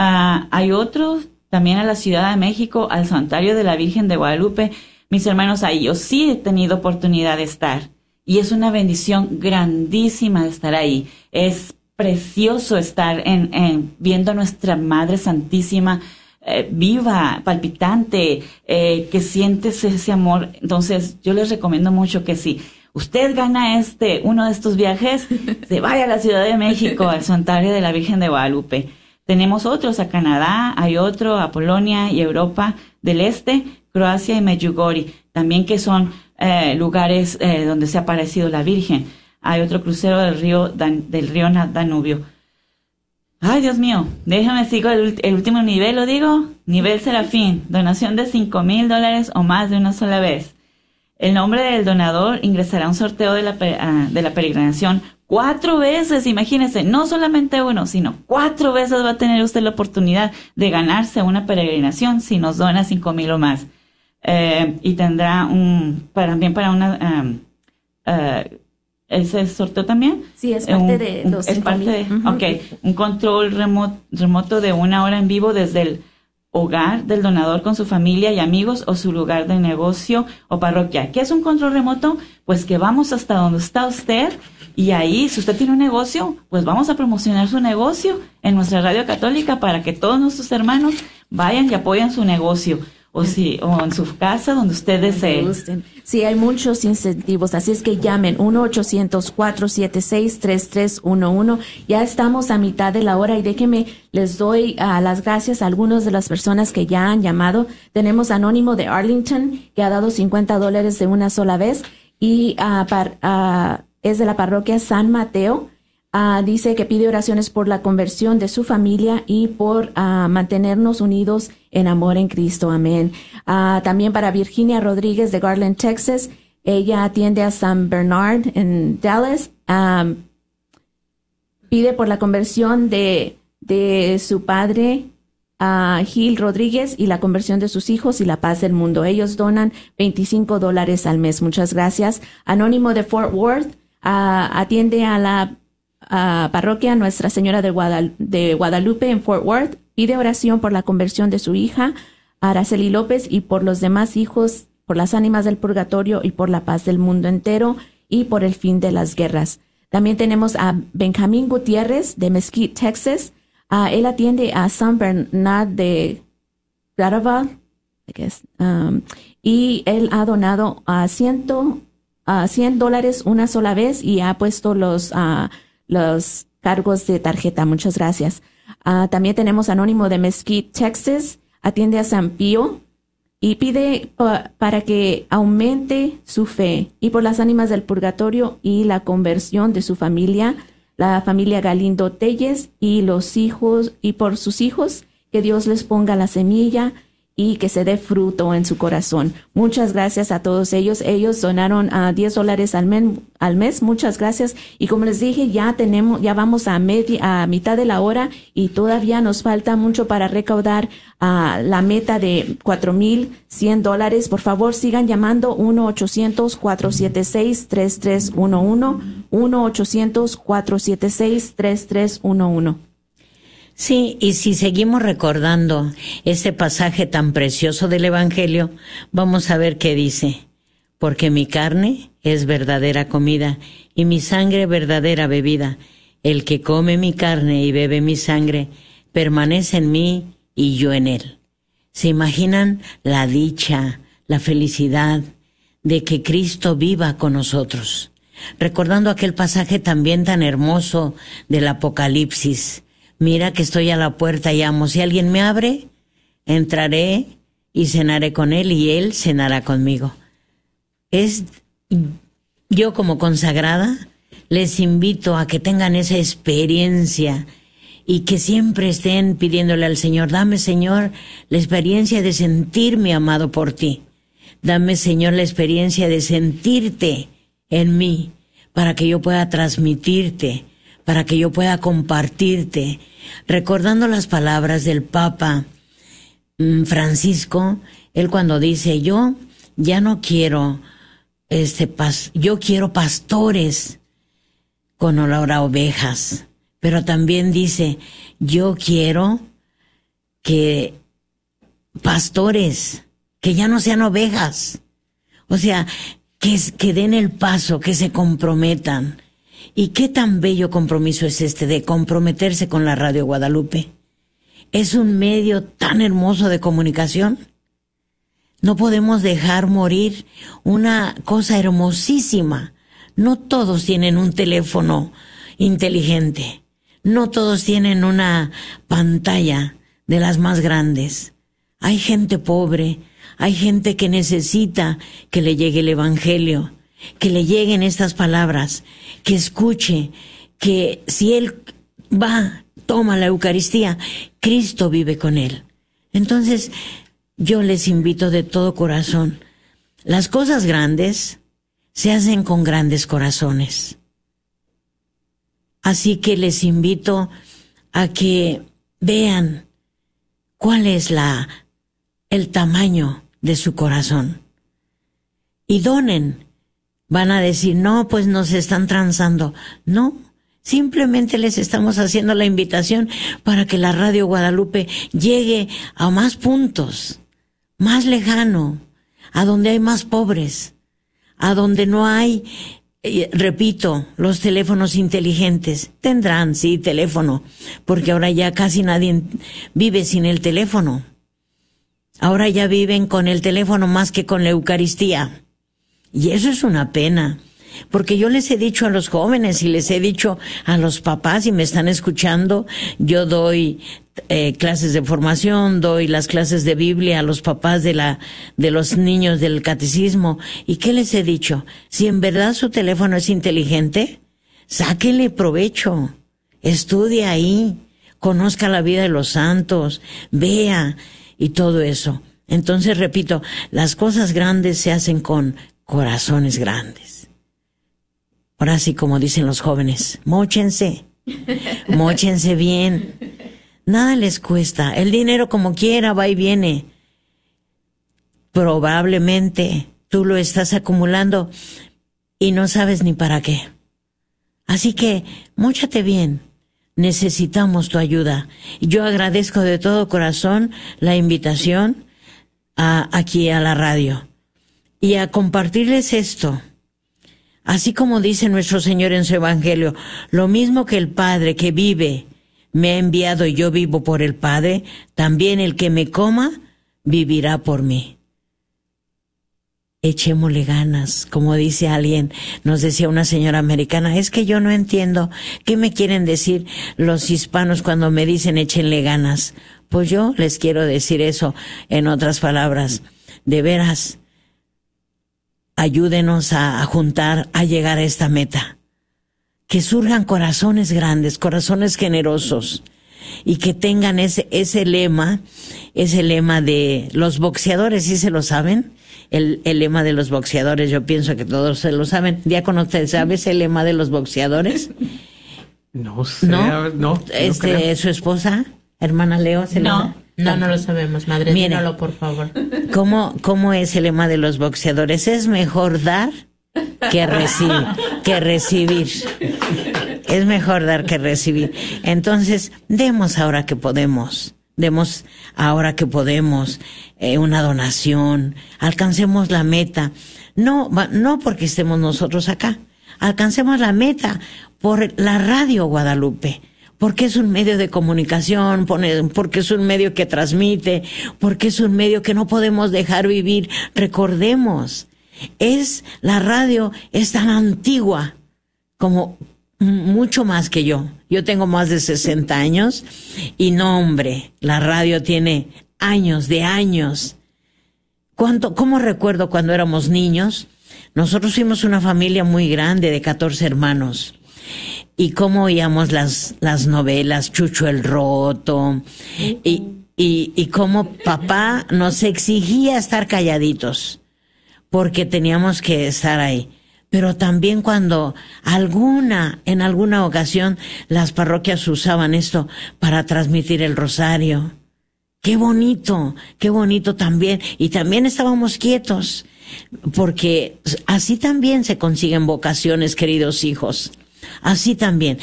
Ah, hay otros también a la Ciudad de México, al Santuario de la Virgen de Guadalupe. Mis hermanos, ahí yo sí he tenido oportunidad de estar. Y es una bendición grandísima de estar ahí. Es precioso estar en, viendo a nuestra Madre Santísima eh, viva, palpitante, eh, que sientes ese amor. Entonces, yo les recomiendo mucho que si usted gana este, uno de estos viajes, se vaya a la Ciudad de México, al Santuario de la Virgen de Guadalupe. Tenemos otros a Canadá, hay otro a Polonia y Europa del Este, Croacia y Medjugorje, también que son eh, lugares donde se ha aparecido la Virgen hay otro crucero del río, del río Danubio. Ay, Dios mío, déjame sigo el, último nivel, lo digo. Nivel Serafín, donación de cinco mil dólares o más de una sola vez. El nombre del donador ingresará a un sorteo de la, de la peregrinación cuatro veces, imagínese, no solamente uno, sino cuatro veces va a tener usted la oportunidad de ganarse una peregrinación si nos dona cinco mil o más. Eh, y tendrá un, también para una, ah, ah, ¿Ese sorteo también? Sí, es parte de los Es parte de, ok, un control remoto, remoto de una hora en vivo desde el hogar del donador con su familia y amigos o su lugar de negocio o parroquia. ¿Qué es un control remoto? Pues que vamos hasta donde está usted y ahí, si usted tiene un negocio, pues vamos a promocionar su negocio en nuestra radio católica para que todos nuestros hermanos vayan y apoyen su negocio o si o en su casa donde usted desee. Sí, hay muchos incentivos, así es que llamen 1-800-476-3311. Ya estamos a mitad de la hora y déjenme, les doy uh, las gracias a algunas de las personas que ya han llamado. Tenemos Anónimo de Arlington, que ha dado 50 dólares de una sola vez y uh, es de la parroquia San Mateo. Ah, dice que pide oraciones por la conversión de su familia y por ah, mantenernos unidos en amor en Cristo. Amén. Ah, también para Virginia Rodríguez de Garland, Texas. Ella atiende a San Bernard en Dallas. pide por la conversión de, de su padre, Gil Rodríguez, y la conversión de sus hijos y la paz del mundo. Ellos donan 25 dólares al mes. Muchas gracias. Anónimo de Fort Worth. Atiende a la parroquia Nuestra Señora de, Guadalupe en Fort Worth. Pide oración por la conversión de su hija, Araceli López, y por los demás hijos, por las ánimas del purgatorio y por la paz del mundo entero y por el fin de las guerras. También tenemos a Benjamín Gutiérrez de Mesquite, Texas. él atiende a San Bernard de Claraval, um, y él ha donado a ciento ah, 100 dólares una sola vez y ha puesto los, ah, los cargos de tarjeta. Muchas gracias. Ah, también tenemos Anónimo de Mesquite, Texas. Atiende a San Pío y pide pa- para que aumente su fe y por las ánimas del purgatorio y la conversión de su familia, la familia Galindo Telles y los hijos y por sus hijos, que Dios les ponga la semilla y que se dé fruto en su corazón. Muchas gracias a todos ellos. Ellos donaron a 10 dólares al, al mes. Muchas gracias. Y como les dije, ya tenemos, ya vamos a, media, a mitad de la hora y todavía nos falta mucho para recaudar a la meta de 4.100 dólares. Por favor, sigan llamando 1-800-476-3311. 1-800-476-3311. Sí, y si seguimos recordando este pasaje tan precioso del Evangelio, vamos a ver qué dice. Porque mi carne es verdadera comida y mi sangre verdadera bebida. El que come mi carne y bebe mi sangre permanece en mí y yo en él. ¿Se imaginan la dicha, la felicidad de que Cristo viva con nosotros? Recordando aquel pasaje también tan hermoso del Apocalipsis. Mira que estoy a la puerta y amo. Si alguien me abre, entraré y cenaré con él y él cenará conmigo. Es yo como consagrada les invito a que tengan esa experiencia y que siempre estén pidiéndole al Señor, dame Señor la experiencia de sentirme amado por ti. Dame Señor la experiencia de sentirte en mí para que yo pueda transmitirte, para que yo pueda compartirte, recordando las palabras del Papa mm, Francisco, él cuando dice, yo ya no quiero este pas yo quiero pastores con olor a ovejas, pero también dice, yo quiero que pastores, que ya no sean ovejas, o sea, que, que den el paso, que se comprometan. ¿Y qué tan bello compromiso es este de comprometerse con la Radio Guadalupe? Es un medio tan hermoso de comunicación. No podemos dejar morir una cosa hermosísima. No todos tienen un teléfono inteligente. No todos tienen una pantalla de las más grandes. Hay gente pobre, hay gente que necesita que le llegue el Evangelio, que le lleguen estas palabras, que escuche, que si él va, toma la Eucaristía, Cristo vive con él. Entonces, yo les invito de todo corazón. Las cosas grandes se hacen con grandes corazones. Así que les invito a que vean cuál es la el tamaño de su corazón y donen. Van a decir, "No, pues nos están transando." No, simplemente les estamos haciendo la invitación para que la Radio Guadalupe llegue a más puntos, más lejano, a donde hay más pobres, a donde no hay, eh, repito, los teléfonos inteligentes. Tendrán, sí, teléfono, porque ahora ya casi nadie vive sin el teléfono. Ahora ya viven con el teléfono más que con la Eucaristía. Y eso es una pena. Porque yo les he dicho a los jóvenes y les he dicho a los papás y me están escuchando, yo doy eh, clases de formación, doy las clases de Biblia a los papás de la, de los niños del catecismo. ¿Y qué les he dicho? Si en verdad su teléfono es inteligente, sáquele provecho, estudie ahí, conozca la vida de los santos, vea y todo eso. Entonces, repito, las cosas grandes se hacen con corazones grandes. Ahora sí, como dicen los jóvenes, móchense, móchense bien. Nada les cuesta. El dinero como quiera va y viene. Probablemente tú lo estás acumulando y no sabes ni para qué. Así que, móchate bien. Necesitamos tu ayuda. Yo agradezco de todo corazón la invitación aquí a la radio y a compartirles esto. Así como dice nuestro Señor en su Evangelio, lo mismo que el Padre que vive me ha enviado y yo vivo por el Padre, también el que me coma vivirá por mí. echémosle ganas. Como dice alguien, nos decía una señora americana, es que yo no entiendo qué me quieren decir los hispanos cuando me dicen échenle ganas. Pues yo les quiero decir eso en otras palabras. De veras, ayúdenos a, a juntar, a llegar a esta meta. Que surjan corazones grandes, corazones generosos y que tengan ese, ese lema, ese lema de los boxeadores, ¿sí se lo saben? El, el lema de los boxeadores, yo pienso que todos se lo saben. Diácono, ¿usted sabe ese lema de los boxeadores? No sé, ¿No? no, no este, creo. su esposa, hermana Leo, ¿se lo sabe? No, no lo sabemos, madre. Mire. Por favor. ¿Cómo, ¿Cómo es el lema de los boxeadores? Es mejor dar que recibir, que recibir. Es mejor dar que recibir. Entonces, demos ahora que podemos. Demos ahora que podemos eh, una donación. Alcancemos la meta. No, no porque estemos nosotros acá. Alcancemos la meta por la radio Guadalupe porque es un medio de comunicación, porque es un medio que transmite, porque es un medio que no podemos dejar vivir. Recordemos, es la radio es tan antigua como mucho más que yo. Yo tengo más de 60 años y no, hombre, la radio tiene años de años. ¿Cuánto, ¿Cómo recuerdo cuando éramos niños? Nosotros fuimos una familia muy grande de 14 hermanos y cómo oíamos las, las novelas, Chucho el Roto, y, y, y cómo papá nos exigía estar calladitos, porque teníamos que estar ahí. Pero también cuando alguna, en alguna ocasión, las parroquias usaban esto para transmitir el rosario. Qué bonito, qué bonito también. Y también estábamos quietos, porque así también se consiguen vocaciones, queridos hijos. Así también,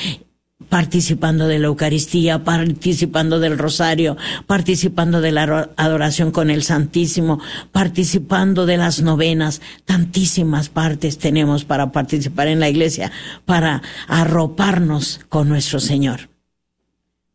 participando de la Eucaristía, participando del Rosario, participando de la adoración con el Santísimo, participando de las novenas. Tantísimas partes tenemos para participar en la iglesia, para arroparnos con nuestro Señor.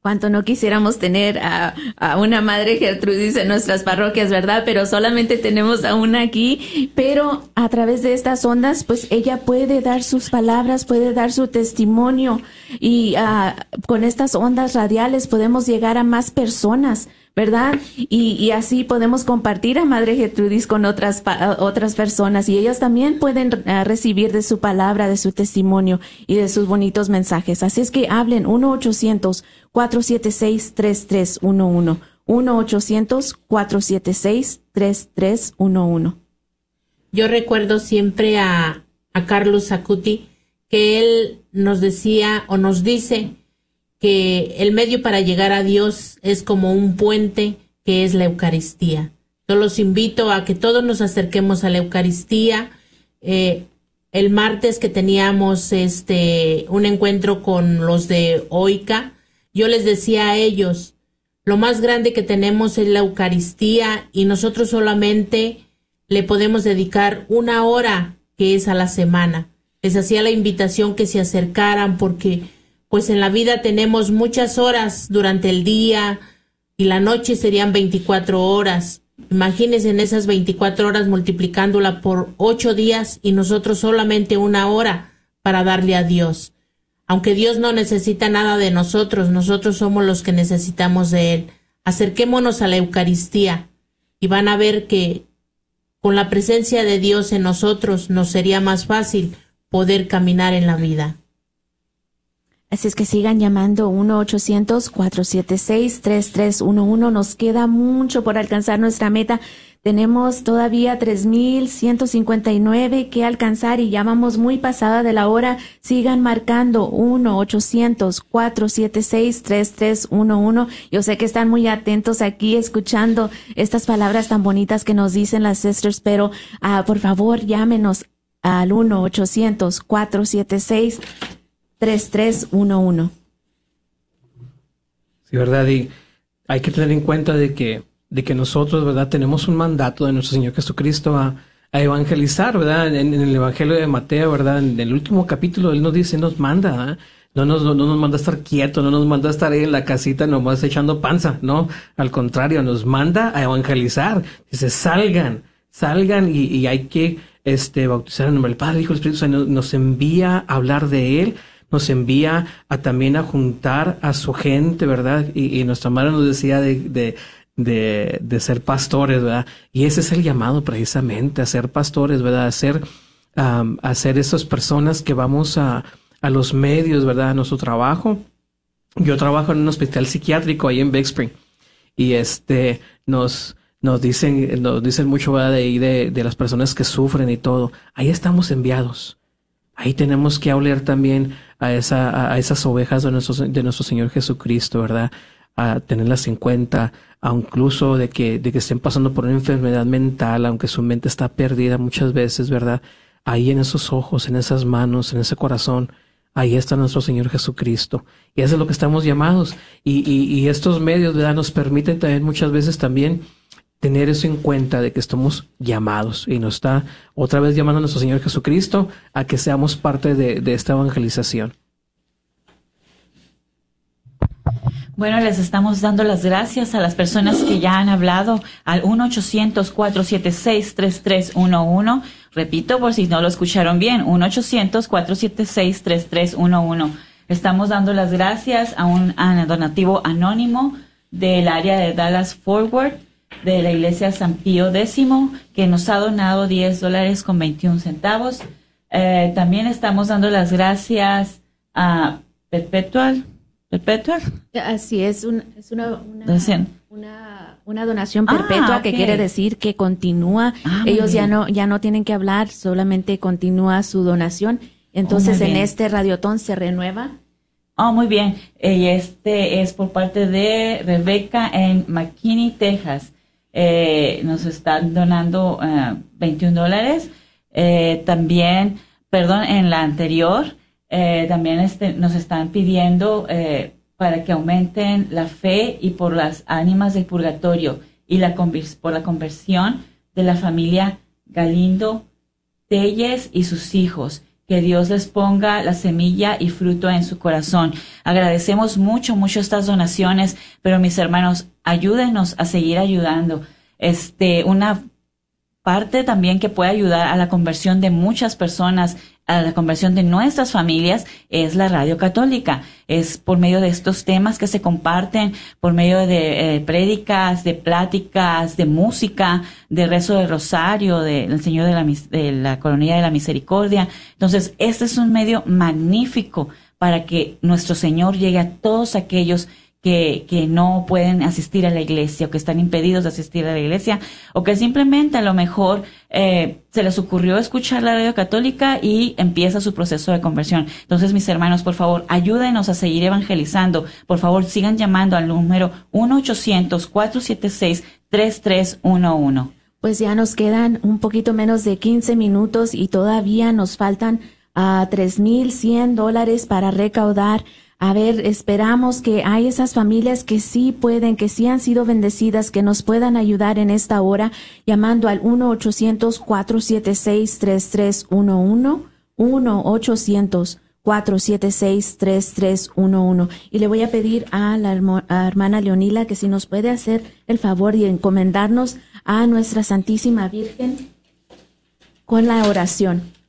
Cuánto no quisiéramos tener a, una madre Gertrudis en nuestras parroquias, ¿verdad? Pero solamente tenemos a una aquí. Pero a través de estas ondas, pues ella puede dar sus palabras, puede dar su testimonio. Y ah, con estas ondas radiales podemos llegar a más personas, ¿verdad? Y, así podemos compartir a Madre Gertrudis con otras, otras personas. Y ellas también pueden ah, recibir de su palabra, de su testimonio y de sus bonitos mensajes. Así es que hablen 1 800 476-3311. 1-800-476-3311. Yo recuerdo siempre a, a Carlos Acuti que él nos decía o nos dice que el medio para llegar a Dios es como un puente que es la Eucaristía. Yo los invito a que todos nos acerquemos a la Eucaristía. Eh, el martes que teníamos este un encuentro con los de Oica, yo les decía a ellos, lo más grande que tenemos es la Eucaristía y nosotros solamente le podemos dedicar una hora que es a la semana. Les hacía la invitación que se acercaran porque pues en la vida tenemos muchas horas durante el día y la noche serían 24 horas. Imagínense en esas 24 horas multiplicándola por ocho días y nosotros solamente una hora para darle a Dios. Aunque Dios no necesita nada de nosotros, nosotros somos los que necesitamos de Él. Acerquémonos a la Eucaristía y van a ver que con la presencia de Dios en nosotros nos sería más fácil poder caminar en la vida. Así es que sigan llamando 1-800-476-3311. Nos queda mucho por alcanzar nuestra meta. Tenemos todavía 3.159 que alcanzar y ya vamos muy pasada de la hora. Sigan marcando 1-800-476-3311. Yo sé que están muy atentos aquí escuchando estas palabras tan bonitas que nos dicen las sisters, pero ah, por favor llámenos al 1-800-476-3311. Sí, ¿verdad? Y hay que tener en cuenta de que, de que nosotros, ¿verdad? Tenemos un mandato de nuestro Señor Jesucristo a, evangelizar, ¿verdad? En, el Evangelio de Mateo, ¿verdad? En el último capítulo, Él nos dice, nos manda, ¿ah? No nos, no, no nos manda a estar quietos, no nos manda a estar ahí en la casita nomás echando panza, no, al contrario, nos manda a evangelizar. Dice, salgan, salgan y, y hay que este, bautizar en nombre del Padre, Hijo y Espíritu Santo. Nos envía a hablar de Él, nos envía a también a juntar a su gente, ¿verdad? Y, nuestra madre nos decía de, de, de, de, ser pastores, ¿verdad? Y ese es el llamado precisamente, a ser pastores, ¿verdad? A ser, a ser esas personas que vamos a, a los medios, ¿verdad? A nuestro trabajo. Yo trabajo en un hospital psiquiátrico ahí en Big Spring y este nos nos dicen nos dicen mucho ¿verdad? de, de de las personas que sufren y todo. Ahí estamos enviados. Ahí tenemos que oler también a esa a esas ovejas de nuestro de nuestro Señor Jesucristo, ¿verdad? A tenerlas en cuenta, a incluso de que de que estén pasando por una enfermedad mental, aunque su mente está perdida muchas veces, ¿verdad? Ahí en esos ojos, en esas manos, en ese corazón, Ahí está nuestro Señor Jesucristo. Y eso es lo que estamos llamados. Y, y, y estos medios, ¿verdad? Nos permiten también muchas veces también tener eso en cuenta de que estamos llamados. Y nos está otra vez llamando a nuestro Señor Jesucristo a que seamos parte de, esta evangelización. Bueno, les estamos dando las gracias a las personas que ya han hablado al 1-800-476-3311. Repito, por si no lo escucharon bien, 1-800-476-3311. Estamos dando las gracias a un donativo anónimo del área de Dallas Forward de la iglesia San Pío X, que nos ha donado 10 dólares con 21 centavos. Eh, también estamos dando las gracias a Perpetual perpetua. Así es, un, es una, una, una, una donación perpetua Ah, que quiere decir que continúa. Ah, Ellos ya no, ya no tienen que hablar, solamente continúa su donación. Entonces muy en bien. este radiotón se renueva. Oh, muy bien. Y este es por parte de Rebeca en McKinney, Texas. Eh, nos están donando eh, 21 dólares. Eh, también, perdón, en la anterior, eh, también este, nos están pidiendo eh, para que aumenten la fe y por las ánimas del purgatorio y la por la conversión de la familia Galindo Telles y sus hijos. Que Dios les ponga la semilla y fruto en su corazón. Agradecemos mucho, mucho estas donaciones, pero mis hermanos, ayúdenos a seguir ayudando. Este, una parte también que puede ayudar a la conversión de muchas personas, a la conversión de nuestras familias, es la radio católica. Es por medio de estos temas que se comparten, por medio de eh, prédicas, de pláticas, de música, de rezo del rosario, del Señor de la, de la Colonia de la Misericordia. Entonces, este es un medio magnífico para que nuestro Señor llegue a todos aquellos que, que no pueden asistir a la iglesia o que están impedidos de asistir a la iglesia o que simplemente a lo mejor eh, se les ocurrió escuchar la radio católica y empieza su proceso de conversión. Entonces, mis hermanos, por favor, ayúdenos a seguir evangelizando. Por favor, sigan llamando al número 1-800-476-3311. Pues ya nos quedan un poquito menos de 15 minutos y todavía nos faltan a 3.100 dólares para recaudar. A ver, esperamos que hay esas familias que sí pueden, que sí han sido bendecidas, que nos puedan ayudar en esta hora llamando al 1-800-476-3311. 1-800-476-3311. Y le voy a pedir a la hermana Leonila que si nos puede hacer el favor de encomendarnos a nuestra Santísima Virgen con la oración.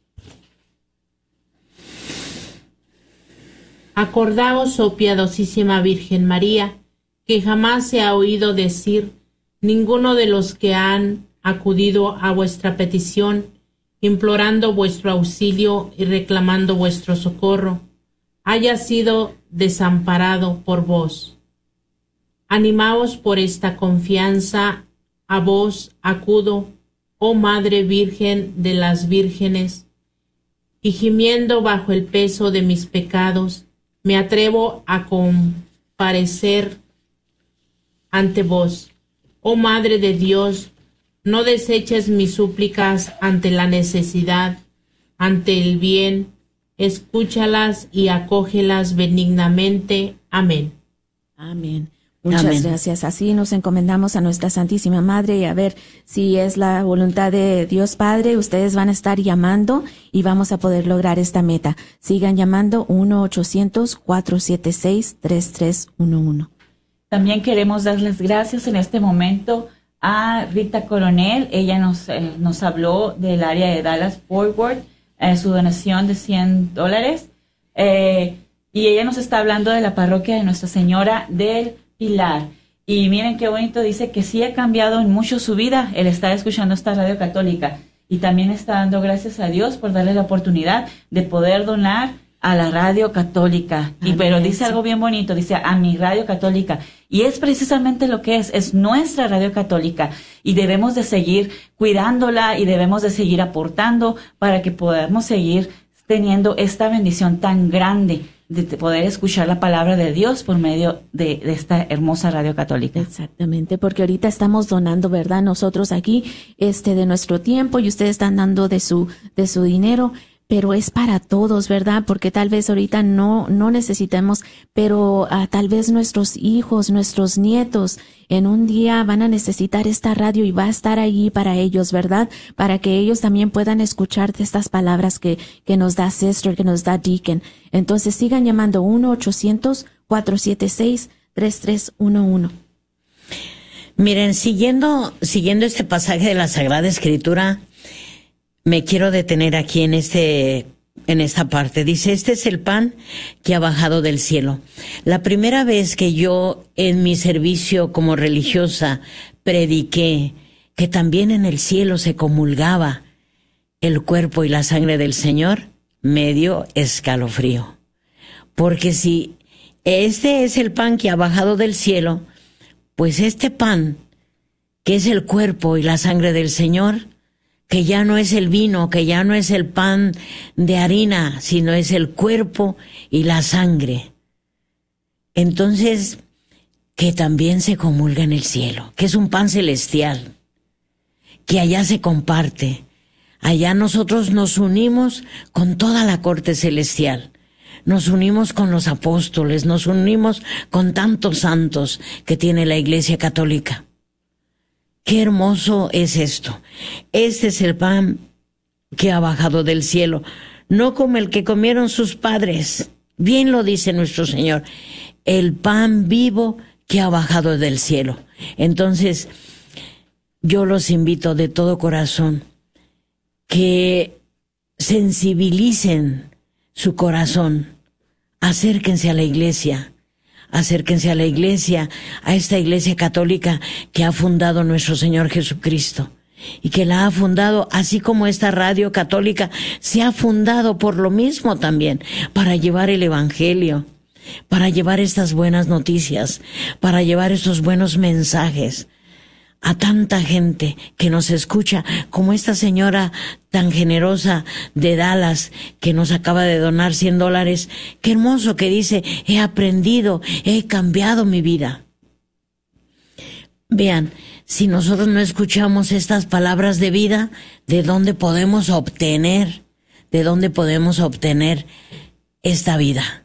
Acordaos, oh piadosísima Virgen María, que jamás se ha oído decir ninguno de los que han acudido a vuestra petición, implorando vuestro auxilio y reclamando vuestro socorro, haya sido desamparado por vos. Animaos por esta confianza, a vos acudo, oh Madre Virgen de las Vírgenes, y gimiendo bajo el peso de mis pecados, me atrevo a comparecer ante vos. Oh Madre de Dios, no deseches mis súplicas ante la necesidad, ante el bien, escúchalas y acógelas benignamente. Amén. Amén. Muchas Amén. gracias. Así nos encomendamos a nuestra Santísima Madre y a ver si es la voluntad de Dios Padre. Ustedes van a estar llamando y vamos a poder lograr esta meta. Sigan llamando 1-800-476-3311. También queremos dar las gracias en este momento a Rita Coronel. Ella nos, eh, nos habló del área de Dallas Forward, eh, su donación de 100 dólares. Eh, y ella nos está hablando de la parroquia de Nuestra Señora del Pilar. Y miren qué bonito, dice que sí ha cambiado en mucho su vida el estar escuchando esta radio católica. Y también está dando gracias a Dios por darle la oportunidad de poder donar a la radio católica. Y pero dice algo bien bonito, dice a mi radio católica. Y es precisamente lo que es, es nuestra radio católica. Y debemos de seguir cuidándola y debemos de seguir aportando para que podamos seguir teniendo esta bendición tan grande de poder escuchar la palabra de Dios por medio de, esta hermosa radio católica. Exactamente, porque ahorita estamos donando, ¿verdad? Nosotros aquí, este, de nuestro tiempo y ustedes están dando de su, de su dinero pero es para todos, ¿verdad? Porque tal vez ahorita no, no necesitemos, pero uh, tal vez nuestros hijos, nuestros nietos, en un día van a necesitar esta radio y va a estar allí para ellos, ¿verdad? Para que ellos también puedan escuchar estas palabras que, que nos da Sister, que nos da Deacon. Entonces sigan llamando 1-800-476-3311. Miren, siguiendo, siguiendo este pasaje de la Sagrada Escritura, me quiero detener aquí en este en esta parte. Dice, este es el pan que ha bajado del cielo. La primera vez que yo en mi servicio como religiosa prediqué que también en el cielo se comulgaba el cuerpo y la sangre del Señor, me dio escalofrío. Porque si este es el pan que ha bajado del cielo, pues este pan, que es el cuerpo y la sangre del Señor, que ya no es el vino, que ya no es el pan de harina, sino es el cuerpo y la sangre. Entonces, que también se comulga en el cielo, que es un pan celestial, que allá se comparte. Allá nosotros nos unimos con toda la corte celestial. Nos unimos con los apóstoles, nos unimos con tantos santos que tiene la Iglesia Católica. Qué hermoso es esto. Este es el pan que ha bajado del cielo, no como el que comieron sus padres. Bien lo dice nuestro Señor, el pan vivo que ha bajado del cielo. Entonces, yo los invito de todo corazón que sensibilicen su corazón, acérquense a la iglesia, acérquense a la iglesia, a esta iglesia católica que ha fundado nuestro Señor Jesucristo y que la ha fundado, así como esta radio católica se ha fundado por lo mismo también, para llevar el Evangelio, para llevar estas buenas noticias, para llevar estos buenos mensajes a tanta gente que nos escucha, como esta señora tan generosa de Dallas que nos acaba de donar 100 dólares. Qué hermoso que dice, he aprendido, he cambiado mi vida. Vean, si nosotros no escuchamos estas palabras de vida, ¿de dónde podemos obtener? ¿De dónde podemos obtener esta vida?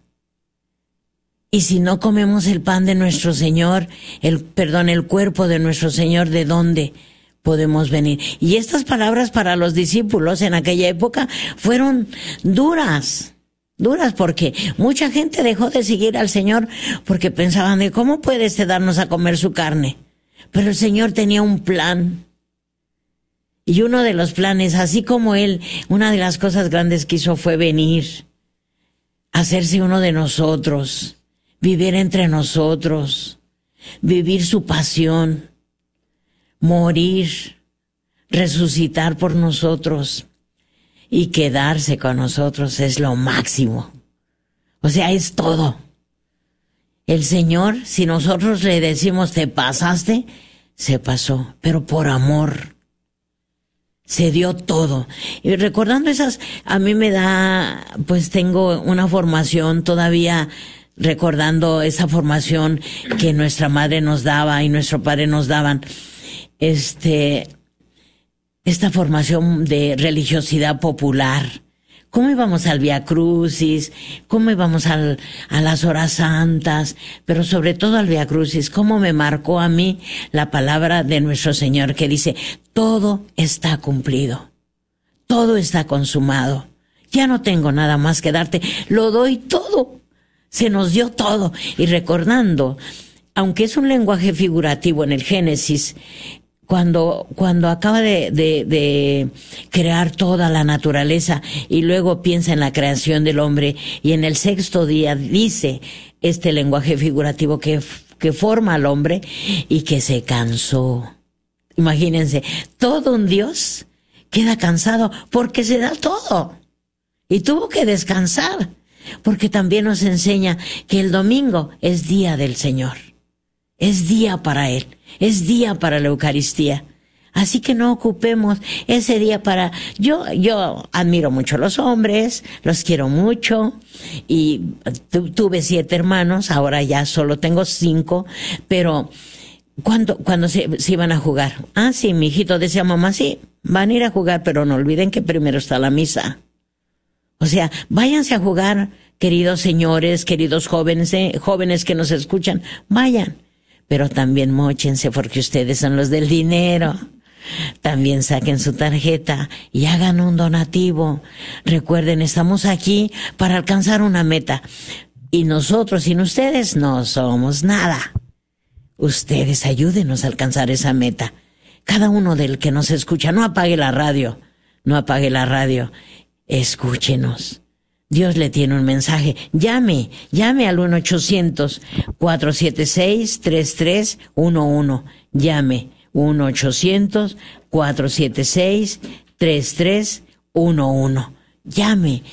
Y si no comemos el pan de nuestro Señor, el perdón, el cuerpo de nuestro Señor, ¿de dónde podemos venir? Y estas palabras para los discípulos en aquella época fueron duras. Duras porque mucha gente dejó de seguir al Señor porque pensaban de cómo puede este darnos a comer su carne. Pero el Señor tenía un plan. Y uno de los planes, así como Él, una de las cosas grandes que hizo fue venir, hacerse uno de nosotros vivir entre nosotros, vivir su pasión, morir, resucitar por nosotros y quedarse con nosotros es lo máximo. O sea, es todo. El Señor, si nosotros le decimos te pasaste, se pasó, pero por amor. Se dio todo. Y recordando esas, a mí me da, pues tengo una formación todavía recordando esa formación que nuestra madre nos daba y nuestro padre nos daban, este, esta formación de religiosidad popular. ¿Cómo íbamos al Via Crucis? ¿Cómo íbamos al, a las horas santas? Pero sobre todo al Via Crucis, ¿cómo me marcó a mí la palabra de nuestro Señor que dice, todo está cumplido, todo está consumado, ya no tengo nada más que darte, lo doy todo se nos dio todo. Y recordando, aunque es un lenguaje figurativo en el Génesis, cuando, cuando acaba de, crear toda la naturaleza y luego piensa en la creación del hombre y en el sexto día dice este lenguaje figurativo que, que forma al hombre y que se cansó. Imagínense, todo un Dios queda cansado porque se da todo y tuvo que descansar porque también nos enseña que el domingo es día del Señor, es día para Él es día para la Eucaristía. Así que no ocupemos ese día para... Yo, yo admiro mucho a los hombres, los quiero mucho y tuve siete hermanos, ahora ya solo tengo cinco, pero cuando, cuando se, se, iban a jugar? Ah, sí, mi hijito decía, mamá, sí, van a ir a jugar, pero no olviden que primero está la misa. O sea, váyanse a jugar, queridos señores, queridos jóvenes, eh, jóvenes que nos escuchan, vayan pero también mochense porque ustedes son los del dinero. También saquen su tarjeta y hagan un donativo. Recuerden, estamos aquí para alcanzar una meta. Y nosotros sin ustedes no somos nada. Ustedes ayúdenos a alcanzar esa meta. Cada uno del que nos escucha, no apague la radio, no apague la radio. Escúchenos. Dios le tiene un mensaje. Llame, llame al 1-800-476-3311. Llame 1-800-476-3311. Llame.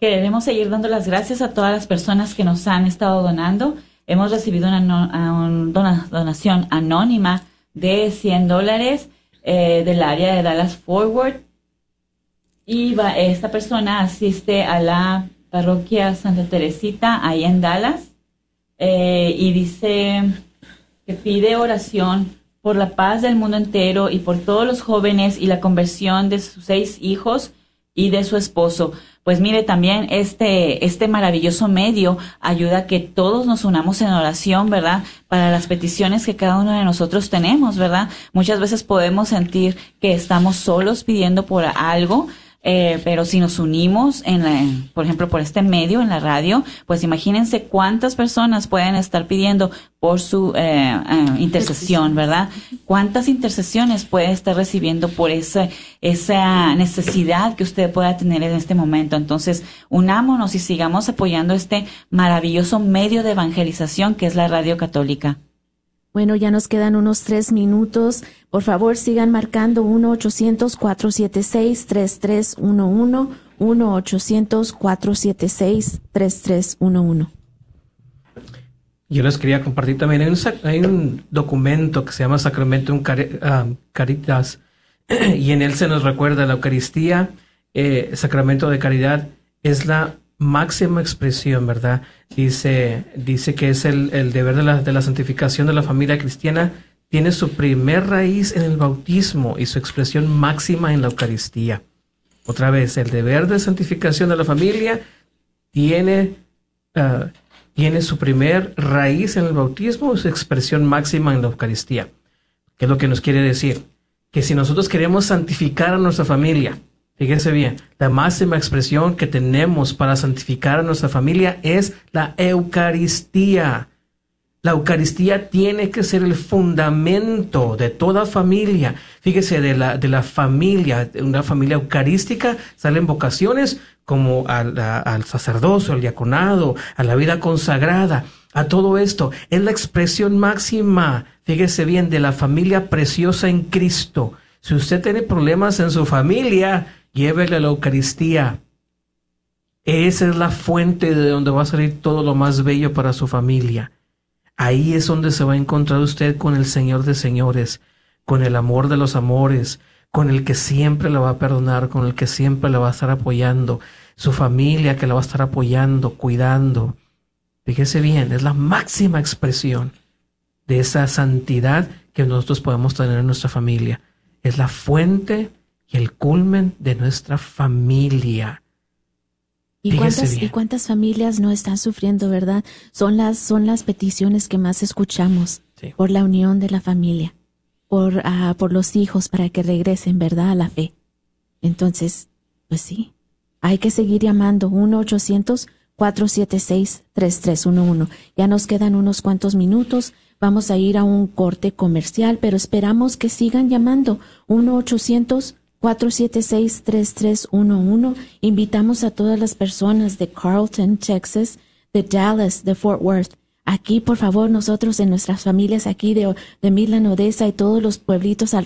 Queremos seguir dando las gracias a todas las personas que nos han estado donando. Hemos recibido una, donación anónima de 100 dólares eh, del área de Dallas Forward y esta persona asiste a la parroquia Santa Teresita ahí en Dallas eh, y dice que pide oración por la paz del mundo entero y por todos los jóvenes y la conversión de sus seis hijos y de su esposo. Pues mire, también este, este maravilloso medio ayuda a que todos nos unamos en oración, ¿verdad? Para las peticiones que cada uno de nosotros tenemos, ¿verdad? Muchas veces podemos sentir que estamos solos pidiendo por algo, eh, pero si nos unimos, en, por ejemplo, por este medio, en la radio, pues imagínense cuántas personas pueden estar pidiendo por su eh, eh, intercesión, ¿verdad? ¿Cuántas intercesiones puede estar recibiendo por esa, esa necesidad que usted pueda tener en este momento? Entonces, unámonos y sigamos apoyando este maravilloso medio de evangelización que es la radio católica. Bueno, ya nos quedan unos tres minutos. Por favor, sigan marcando 1-800-476-3311, 1-800-476-3311. Yo les quería compartir también, hay un, documento que se llama Sacramento ah, Caritas y en él se nos recuerda la Eucaristía, eh, Sacramento de Caridad, es la máxima expresión, ¿verdad? Dice, dice que es el, el deber de la, de la santificación de la familia cristiana, tiene su primer raíz en el bautismo y su expresión máxima en la Eucaristía. Otra vez, el deber de santificación de la familia tiene, uh, tiene su primer raíz en el bautismo y su expresión máxima en la Eucaristía. ¿Qué es lo que nos quiere decir? Que si nosotros queremos santificar a nuestra familia, Fíjense bien, la máxima expresión que tenemos para santificar a nuestra familia es la Eucaristía. La Eucaristía tiene que ser el fundamento de toda familia. Fíjese, de la, de la familia, de una familia eucarística, salen vocaciones como al, al sacerdocio, al diaconado, a la vida consagrada, a todo esto. Es la expresión máxima, fíjese bien, de la familia preciosa en Cristo. Si usted tiene problemas en su familia, llévele la Eucaristía. Esa es la fuente de donde va a salir todo lo más bello para su familia. Ahí es donde se va a encontrar usted con el Señor de señores, con el amor de los amores, con el que siempre le va a perdonar, con el que siempre le va a estar apoyando, su familia que le va a estar apoyando, cuidando. Fíjese bien, es la máxima expresión de esa santidad que nosotros podemos tener en nuestra familia. Es la fuente y el culmen de nuestra familia. ¿Y cuántas, ¿Y cuántas familias no están sufriendo, verdad? Son las, son las peticiones que más escuchamos por la unión de la familia, por, uh, por los hijos para que regresen, ¿verdad?, a la fe. Entonces, pues sí, hay que seguir llamando 1-800-476-3311. Ya nos quedan unos cuantos minutos. Vamos a ir a un corte comercial, pero esperamos que sigan llamando 1-800-476-3311. Invitamos a todas las personas de Carlton, Texas, de Dallas, de Fort Worth. Aquí, por favor, nosotros en nuestras familias aquí de, de Midland, Odessa y todos los pueblitos alrededor